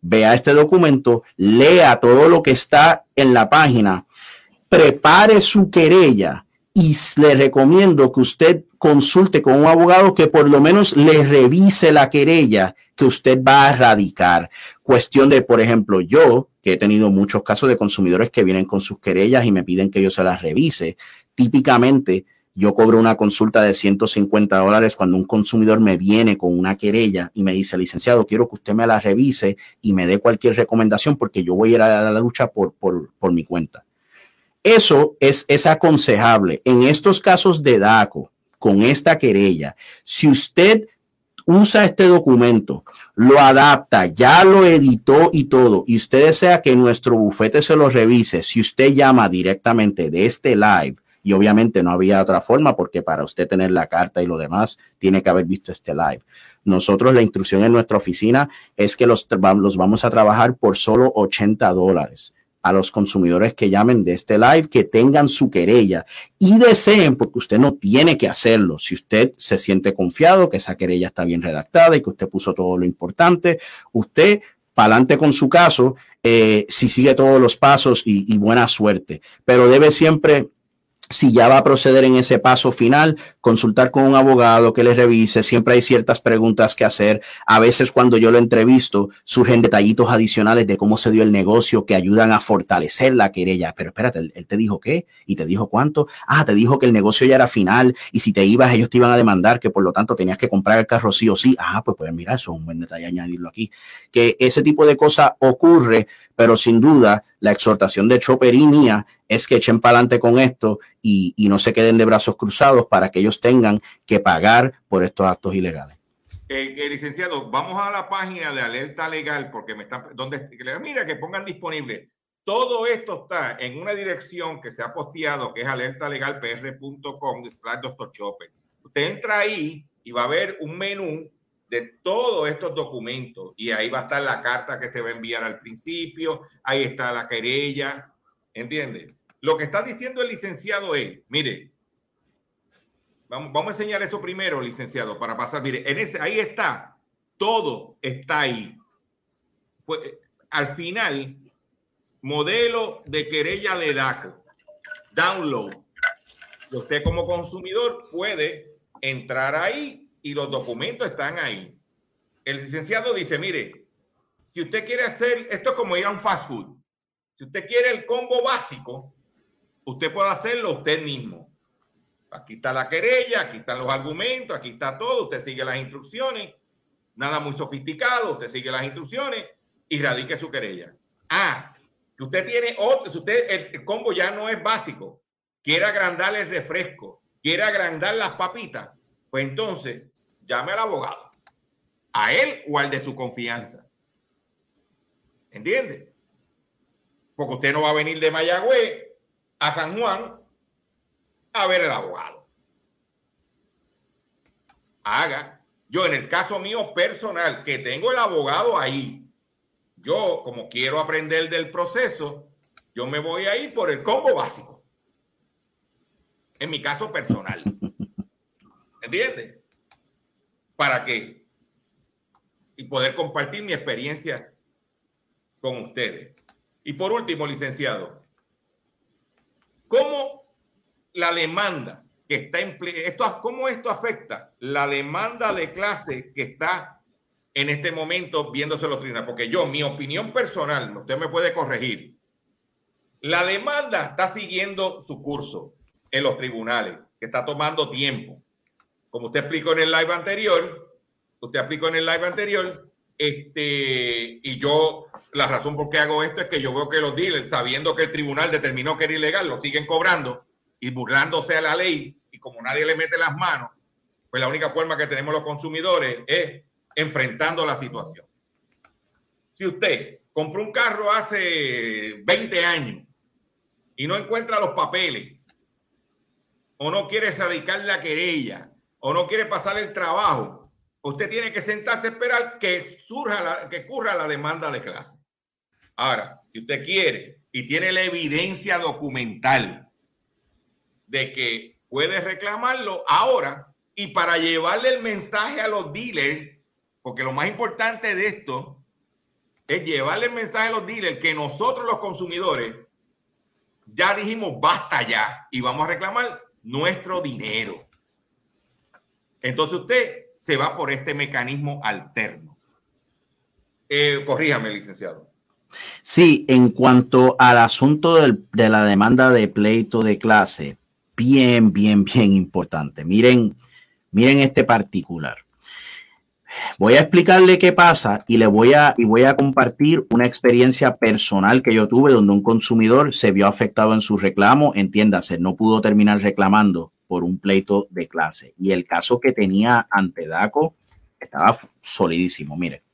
vea este documento, lea todo lo que está en la página, prepare su querella y le recomiendo que usted consulte con un abogado que por lo menos le revise la querella que usted va a radicar. Cuestión de, por ejemplo, yo, que he tenido muchos casos de consumidores que vienen con sus querellas y me piden que yo se las revise típicamente yo cobro una consulta de 150 dólares cuando un consumidor me viene con una querella y me dice, licenciado, quiero que usted me la revise y me dé cualquier recomendación porque yo voy a ir a la lucha por, por, por mi cuenta. Eso es, es aconsejable. En estos casos de DACO, con esta querella, si usted usa este documento, lo adapta, ya lo editó y todo, y usted desea que nuestro bufete se lo revise, si usted llama directamente de este live, y obviamente no había otra forma porque para usted tener la carta y lo demás tiene que haber visto este live. Nosotros la instrucción en nuestra oficina es que los, los vamos a trabajar por solo 80 dólares a los consumidores que llamen de este live, que tengan su querella y deseen, porque usted no tiene que hacerlo. Si usted se siente confiado que esa querella está bien redactada y que usted puso todo lo importante, usted para adelante con su caso, eh, si sigue todos los pasos y, y buena suerte. Pero debe siempre si ya va a proceder en ese paso final, consultar con un abogado que le revise. Siempre hay ciertas preguntas que hacer. A veces cuando yo lo entrevisto, surgen detallitos adicionales de cómo se dio el negocio que ayudan a fortalecer la querella. Pero espérate, él, te dijo qué y te dijo cuánto. Ah, te dijo que el negocio ya era final y si te ibas ellos te iban a demandar, que por lo tanto tenías que comprar el carro sí o sí. Ah, pues pues mira, eso es un buen detalle añadirlo aquí. Que ese tipo de cosas ocurre, pero sin duda la exhortación de Chopper y mía es que echen para adelante con esto y, no se queden de brazos cruzados para que ellos tengan que pagar por estos actos ilegales. Eh, licenciado, vamos a la página de alerta legal porque me están, donde mira que pongan disponible. Todo esto está en una dirección que se ha posteado que es alertalegalpr.com slash doctor Chopper. Usted entra ahí y va a ver un menú de todos estos documentos y ahí va a estar la carta que se va a enviar al principio, ahí está la querella, ¿entiende? Lo que está diciendo el licenciado es, mire, vamos, vamos a enseñar eso primero, licenciado, para pasar. Mire, en ese, ahí está, todo está ahí. Pues, al final, modelo de querella de DACO, download. Usted como consumidor puede entrar ahí y los documentos están ahí. El licenciado dice, mire, si usted quiere hacer, esto es como ir a un fast food. Si usted quiere el combo básico, usted puede hacerlo usted mismo. Aquí está la querella, aquí están los argumentos, aquí está todo, usted sigue las instrucciones, nada muy sofisticado, usted sigue las instrucciones y radique su querella. Ah, usted tiene otro, si usted el, combo ya no es básico, quiere agrandar el refresco, quiere agrandar las papitas, pues entonces llame al abogado, a él o al de su confianza. ¿Entiende? Porque usted no va a venir de Mayagüez a San Juan a ver el abogado. Haga. Yo en el caso mío personal, que tengo el abogado ahí, yo como quiero aprender del proceso, yo me voy a por el combo básico. En mi caso personal. ¿Entiendes? ¿Para qué? Y poder compartir mi experiencia con ustedes. Y por último, licenciado, ¿Cómo la demanda que está esto, cómo esto afecta la demanda de clase que está en este momento viéndose tribunales? Porque yo, mi opinión personal, usted me puede corregir, la demanda está siguiendo su curso en los tribunales, que está tomando tiempo. Como usted explicó en el live anterior, usted explicó en el live anterior, este, y yo, la razón por qué hago esto es que yo veo que los dealers, sabiendo que el tribunal determinó que era ilegal, lo siguen cobrando y burlándose a la ley. Y como nadie le mete las manos, pues la única forma que tenemos los consumidores es enfrentando la situación. Si usted compró un carro hace 20 años y no encuentra los papeles, o no quiere radicar la querella, o no quiere pasar el trabajo, usted tiene que sentarse a esperar que surja la, que ocurra la demanda de clase. Ahora, si usted quiere y tiene la evidencia documental de que puede reclamarlo ahora y para llevarle el mensaje a los dealers, porque lo más importante de esto es llevarle el mensaje a los dealers que nosotros los consumidores ya dijimos basta ya y vamos a reclamar nuestro dinero. Entonces usted se va por este mecanismo alterno. Eh, corríjame, licenciado. Sí, en cuanto al asunto de la demanda de pleito de clase, bien, bien, bien importante. Miren, miren este particular. Voy a explicarle qué pasa y le voy a, y voy a compartir una experiencia personal que yo tuve donde un consumidor se vio afectado en su reclamo. Entiéndase, no pudo terminar reclamando por un pleito de clase. Y el caso que tenía ante DACO estaba solidísimo. Mire,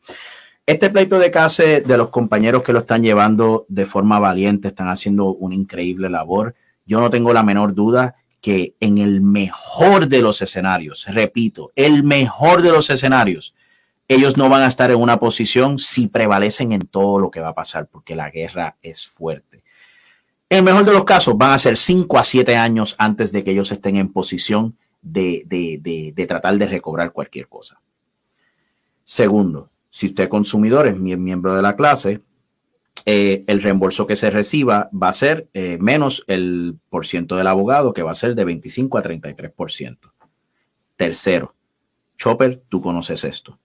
este pleito de clase de los compañeros que lo están llevando de forma valiente, están haciendo una increíble labor. yo no tengo la menor duda que en el mejor de los escenarios, repito, el mejor de los escenarios, ellos no van a estar en una posición si prevalecen en todo lo que va a pasar, porque la guerra es fuerte. En el mejor de los casos, van a ser 5 a 7 años antes de que ellos estén en posición de, de, de, de tratar de recobrar cualquier cosa. Segundo, si usted es consumidor, es miembro de la clase, eh, el reembolso que se reciba va a ser eh, menos el por ciento del abogado, que va a ser de 25 a 33%. Tercero, Chopper, tú conoces esto.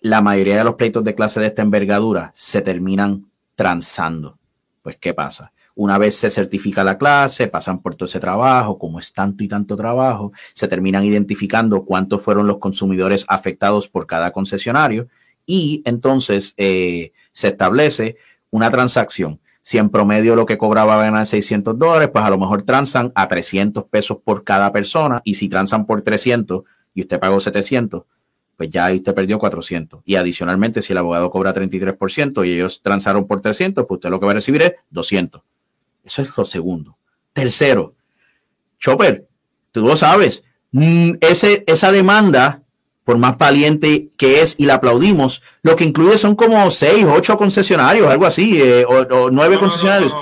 La mayoría de los pleitos de clase de esta envergadura se terminan transando. Pues, ¿qué pasa? Una vez se certifica la clase, pasan por todo ese trabajo, como es tanto y tanto trabajo, se terminan identificando cuántos fueron los consumidores afectados por cada concesionario y entonces eh, se establece una transacción. Si en promedio lo que cobraba ganar 600 dólares, pues a lo mejor transan a 300 pesos por cada persona. Y si transan por 300 y usted pagó 700, pues ya usted perdió 400. Y adicionalmente, si el abogado cobra 33% y ellos transaron por 300, pues usted lo que va a recibir es 200. Eso es lo segundo. Tercero, Chopper, tú lo sabes, mm, ese, esa demanda por más valiente que es y la aplaudimos, lo que incluye son como seis, ocho concesionarios, algo así, eh, o, o, nueve no, concesionarios.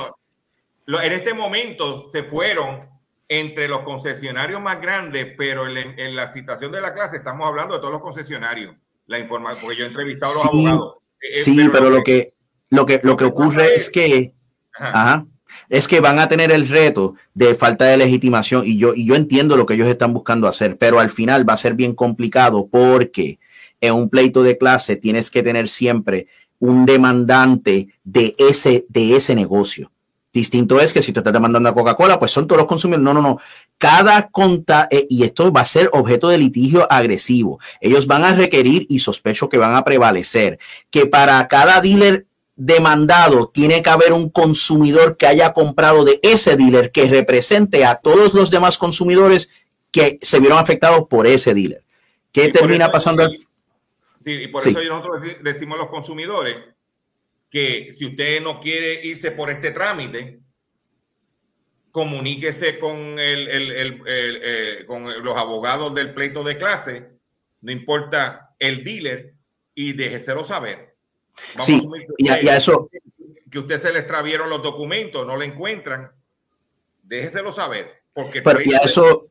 No, en este momento se fueron entre los concesionarios más grandes, pero en, en, la situación de la clase estamos hablando de todos los concesionarios. La información, porque yo he entrevistado a los sí, abogados. Eh, sí, pero, pero, lo que, lo que, lo que ocurre es que, ajá. Ajá, es que van a tener el reto de falta de legitimación y yo, y yo entiendo lo que ellos están buscando hacer, pero al final va a ser bien complicado porque en un pleito de clase tienes que tener siempre un demandante de ese, de ese negocio. Distinto es que si te estás demandando a Coca-Cola, pues son todos los consumidores. No, no, no. Cada conta, eh, y esto va a ser objeto de litigio agresivo. Ellos van a requerir, y sospecho que van a prevalecer, que para cada dealer demandado, tiene que haber un consumidor que haya comprado de ese dealer que represente a todos los demás consumidores que se vieron afectados por ese dealer. ¿Qué y termina eso, pasando? Sí, y por sí. eso nosotros decimos a los consumidores que si usted no quiere irse por este trámite, comuníquese con, el, el, el, eh, con los abogados del pleito de clase, no importa el dealer, y déjeselo saber. Vamos sí, y a, y a, eso. Que usted se le extravieron los documentos, no le encuentran, déjeselo saber. Porque Pero y a eso,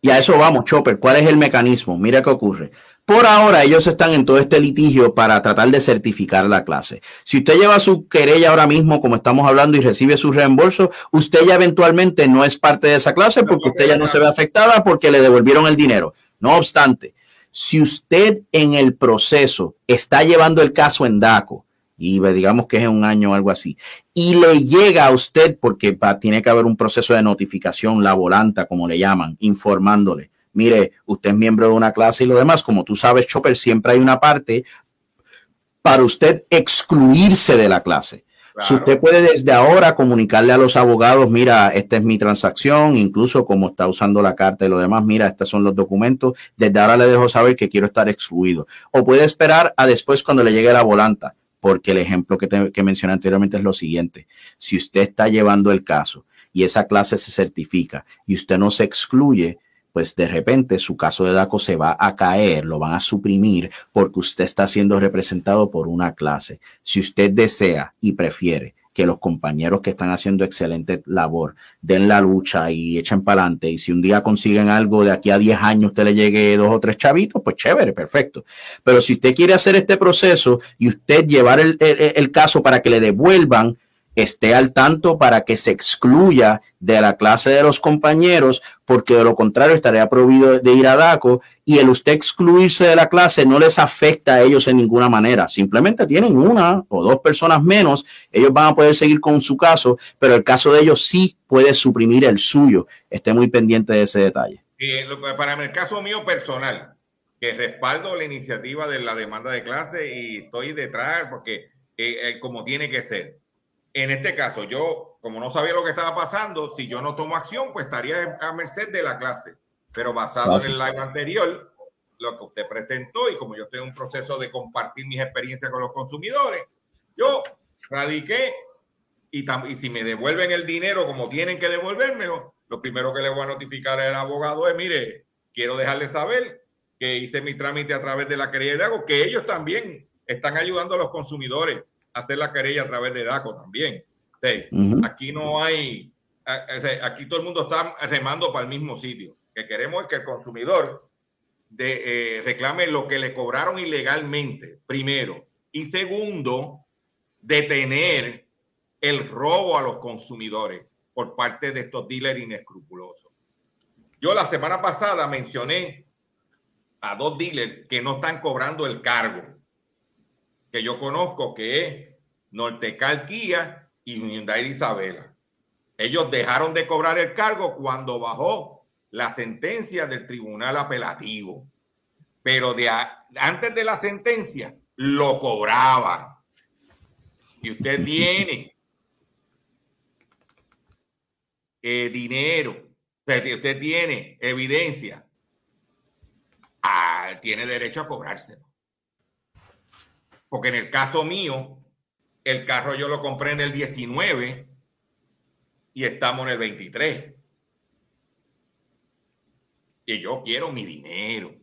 y a eso vamos, Chopper. ¿Cuál es el mecanismo? Mira qué ocurre. Por ahora, ellos están en todo este litigio para tratar de certificar la clase. Si usted lleva su querella ahora mismo, como estamos hablando, y recibe su reembolso, usted ya eventualmente no es parte de esa clase porque usted ya no se ve afectada porque le devolvieron el dinero. No obstante, si usted en el proceso está llevando el caso en DACO, y digamos que es un año o algo así, y le llega a usted, porque tiene que haber un proceso de notificación, la volanta, como le llaman, informándole, mire, usted es miembro de una clase y lo demás, como tú sabes, Chopper, siempre hay una parte para usted excluirse de la clase. Claro. Si usted puede desde ahora comunicarle a los abogados, mira, esta es mi transacción, incluso como está usando la carta y lo demás, mira, estos son los documentos, desde ahora le dejo saber que quiero estar excluido. O puede esperar a después cuando le llegue la volanta, porque el ejemplo que, te, que mencioné anteriormente es lo siguiente. Si usted está llevando el caso y esa clase se certifica y usted no se excluye, pues de repente su caso de DACO se va a caer, lo van a suprimir porque usted está siendo representado por una clase. Si usted desea y prefiere que los compañeros que están haciendo excelente labor den la lucha y echen para adelante, y si un día consiguen algo de aquí a 10 años, usted le llegue dos o tres chavitos, pues chévere, perfecto. Pero si usted quiere hacer este proceso y usted llevar el, el, el caso para que le devuelvan, esté al tanto para que se excluya de la clase de los compañeros, porque de lo contrario estaría prohibido de ir a DACO y el usted excluirse de la clase no les afecta a ellos en ninguna manera. Simplemente tienen una o dos personas menos, ellos van a poder seguir con su caso, pero el caso de ellos sí puede suprimir el suyo. Esté muy pendiente de ese detalle. Eh, para el caso mío personal, que respaldo la iniciativa de la demanda de clase y estoy detrás porque eh, eh, como tiene que ser en este caso, yo, como no sabía lo que estaba pasando, si yo no tomo acción, pues estaría a merced de la clase. Pero basado Gracias. en el live anterior, lo que usted presentó y como yo estoy en un proceso de compartir mis experiencias con los consumidores, yo radiqué y, y si me devuelven el dinero como tienen que devolvérmelo, lo primero que le voy a notificar al abogado es, mire, quiero dejarle saber que hice mi trámite a través de la querella de DACO, que ellos también están ayudando a los consumidores hacer la querella a través de DACO también. Sí. Aquí no hay, o sea, aquí todo el mundo está remando para el mismo sitio. Que queremos es que el consumidor de, eh, reclame lo que le cobraron ilegalmente, primero. Y segundo, detener el robo a los consumidores por parte de estos dealers inescrupulosos. Yo la semana pasada mencioné a dos dealers que no están cobrando el cargo, que yo conozco, que es Nortecal y Hyundai Isabela. Ellos dejaron de cobrar el cargo cuando bajó la sentencia del tribunal apelativo. Pero de antes de la sentencia lo cobraban. Y usted tiene eh, dinero, usted tiene evidencia, ah, tiene derecho a cobrárselo. Porque en el caso mío, el carro yo lo compré en el 19 y estamos en el 23. Y yo quiero mi dinero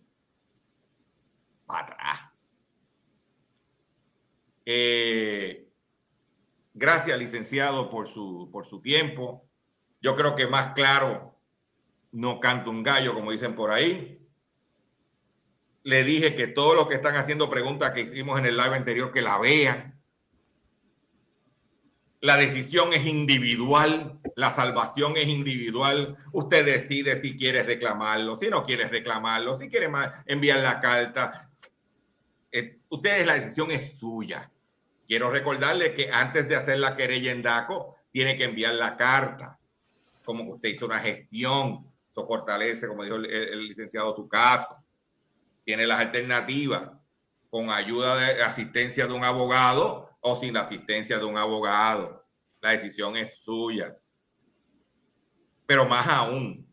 para atrás. Eh, gracias, licenciado, por su, por su tiempo. Yo creo que más claro no canto un gallo, como dicen por ahí. Le dije que todos los que están haciendo preguntas que hicimos en el live anterior, que la vean. La decisión es individual, la salvación es individual. Usted decide si quiere reclamarlo, si no quiere reclamarlo, si quiere más enviar la carta. Eh, ustedes, la decisión es suya. Quiero recordarle que antes de hacer la querella en DACO, tiene que enviar la carta. Como usted hizo una gestión, eso fortalece, como dijo el, el licenciado, tu caso. Tiene las alternativas con ayuda de asistencia de un abogado o sin la asistencia de un abogado. La decisión es suya. Pero más aún,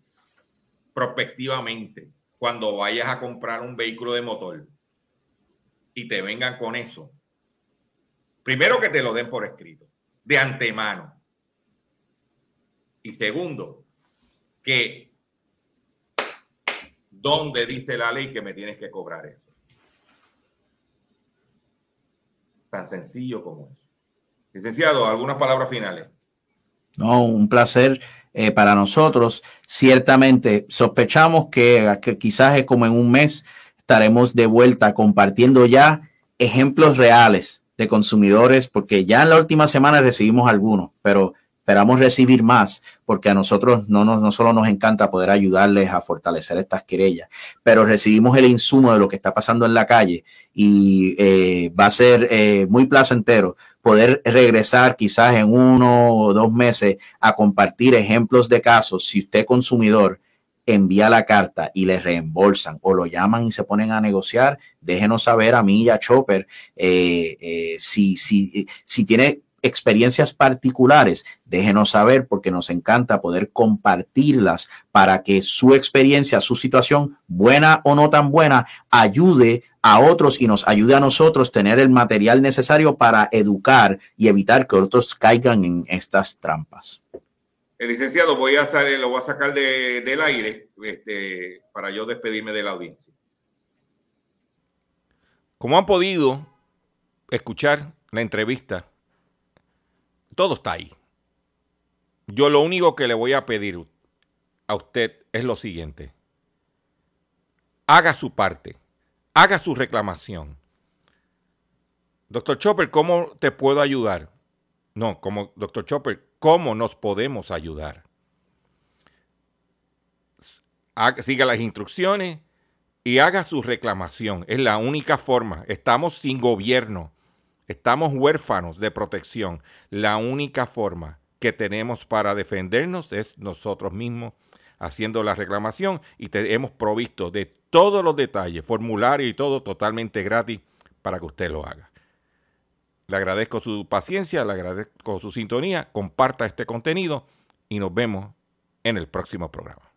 prospectivamente, cuando vayas a comprar un vehículo de motor y te vengan con eso, primero que te lo den por escrito, de antemano. Y segundo, que dónde dice la ley que me tienes que cobrar eso. Tan sencillo como eso. Licenciado, algunas palabras finales. No, un placer eh, para nosotros. Ciertamente sospechamos que, que quizás es como en un mes estaremos de vuelta compartiendo ya ejemplos reales de consumidores, porque ya en la última semana recibimos algunos, pero esperamos recibir más, porque a nosotros no, no, no solo nos encanta poder ayudarles a fortalecer estas querellas, pero recibimos el insumo de lo que está pasando en la calle y eh, va a ser eh, muy placentero poder regresar quizás en uno o dos meses a compartir ejemplos de casos. Si usted consumidor envía la carta y le reembolsan o lo llaman y se ponen a negociar, déjenos saber a mí y a Chopper eh, si, si, si tiene experiencias particulares, déjenos saber porque nos encanta poder compartirlas para que su experiencia, su situación, buena o no tan buena, ayude a otros y nos ayude a nosotros tener el material necesario para educar y evitar que otros caigan en estas trampas. El licenciado, voy a hacer, lo voy a sacar de, del aire este, para yo despedirme de la audiencia. Como han podido escuchar la entrevista, todo está ahí. Yo lo único que le voy a pedir a usted es lo siguiente. Haga su parte. Haga su reclamación. Doctor Chopper, ¿cómo te puedo ayudar? No, como doctor Chopper, ¿cómo nos podemos ayudar? Siga las instrucciones y haga su reclamación. Es la única forma. Estamos sin gobierno. Estamos huérfanos de protección. La única forma que tenemos para defendernos es nosotros mismos haciendo la reclamación y te hemos provisto de todos los detalles, formulario y todo totalmente gratis para que usted lo haga. Le agradezco su paciencia, le agradezco su sintonía, comparta este contenido y nos vemos en el próximo programa.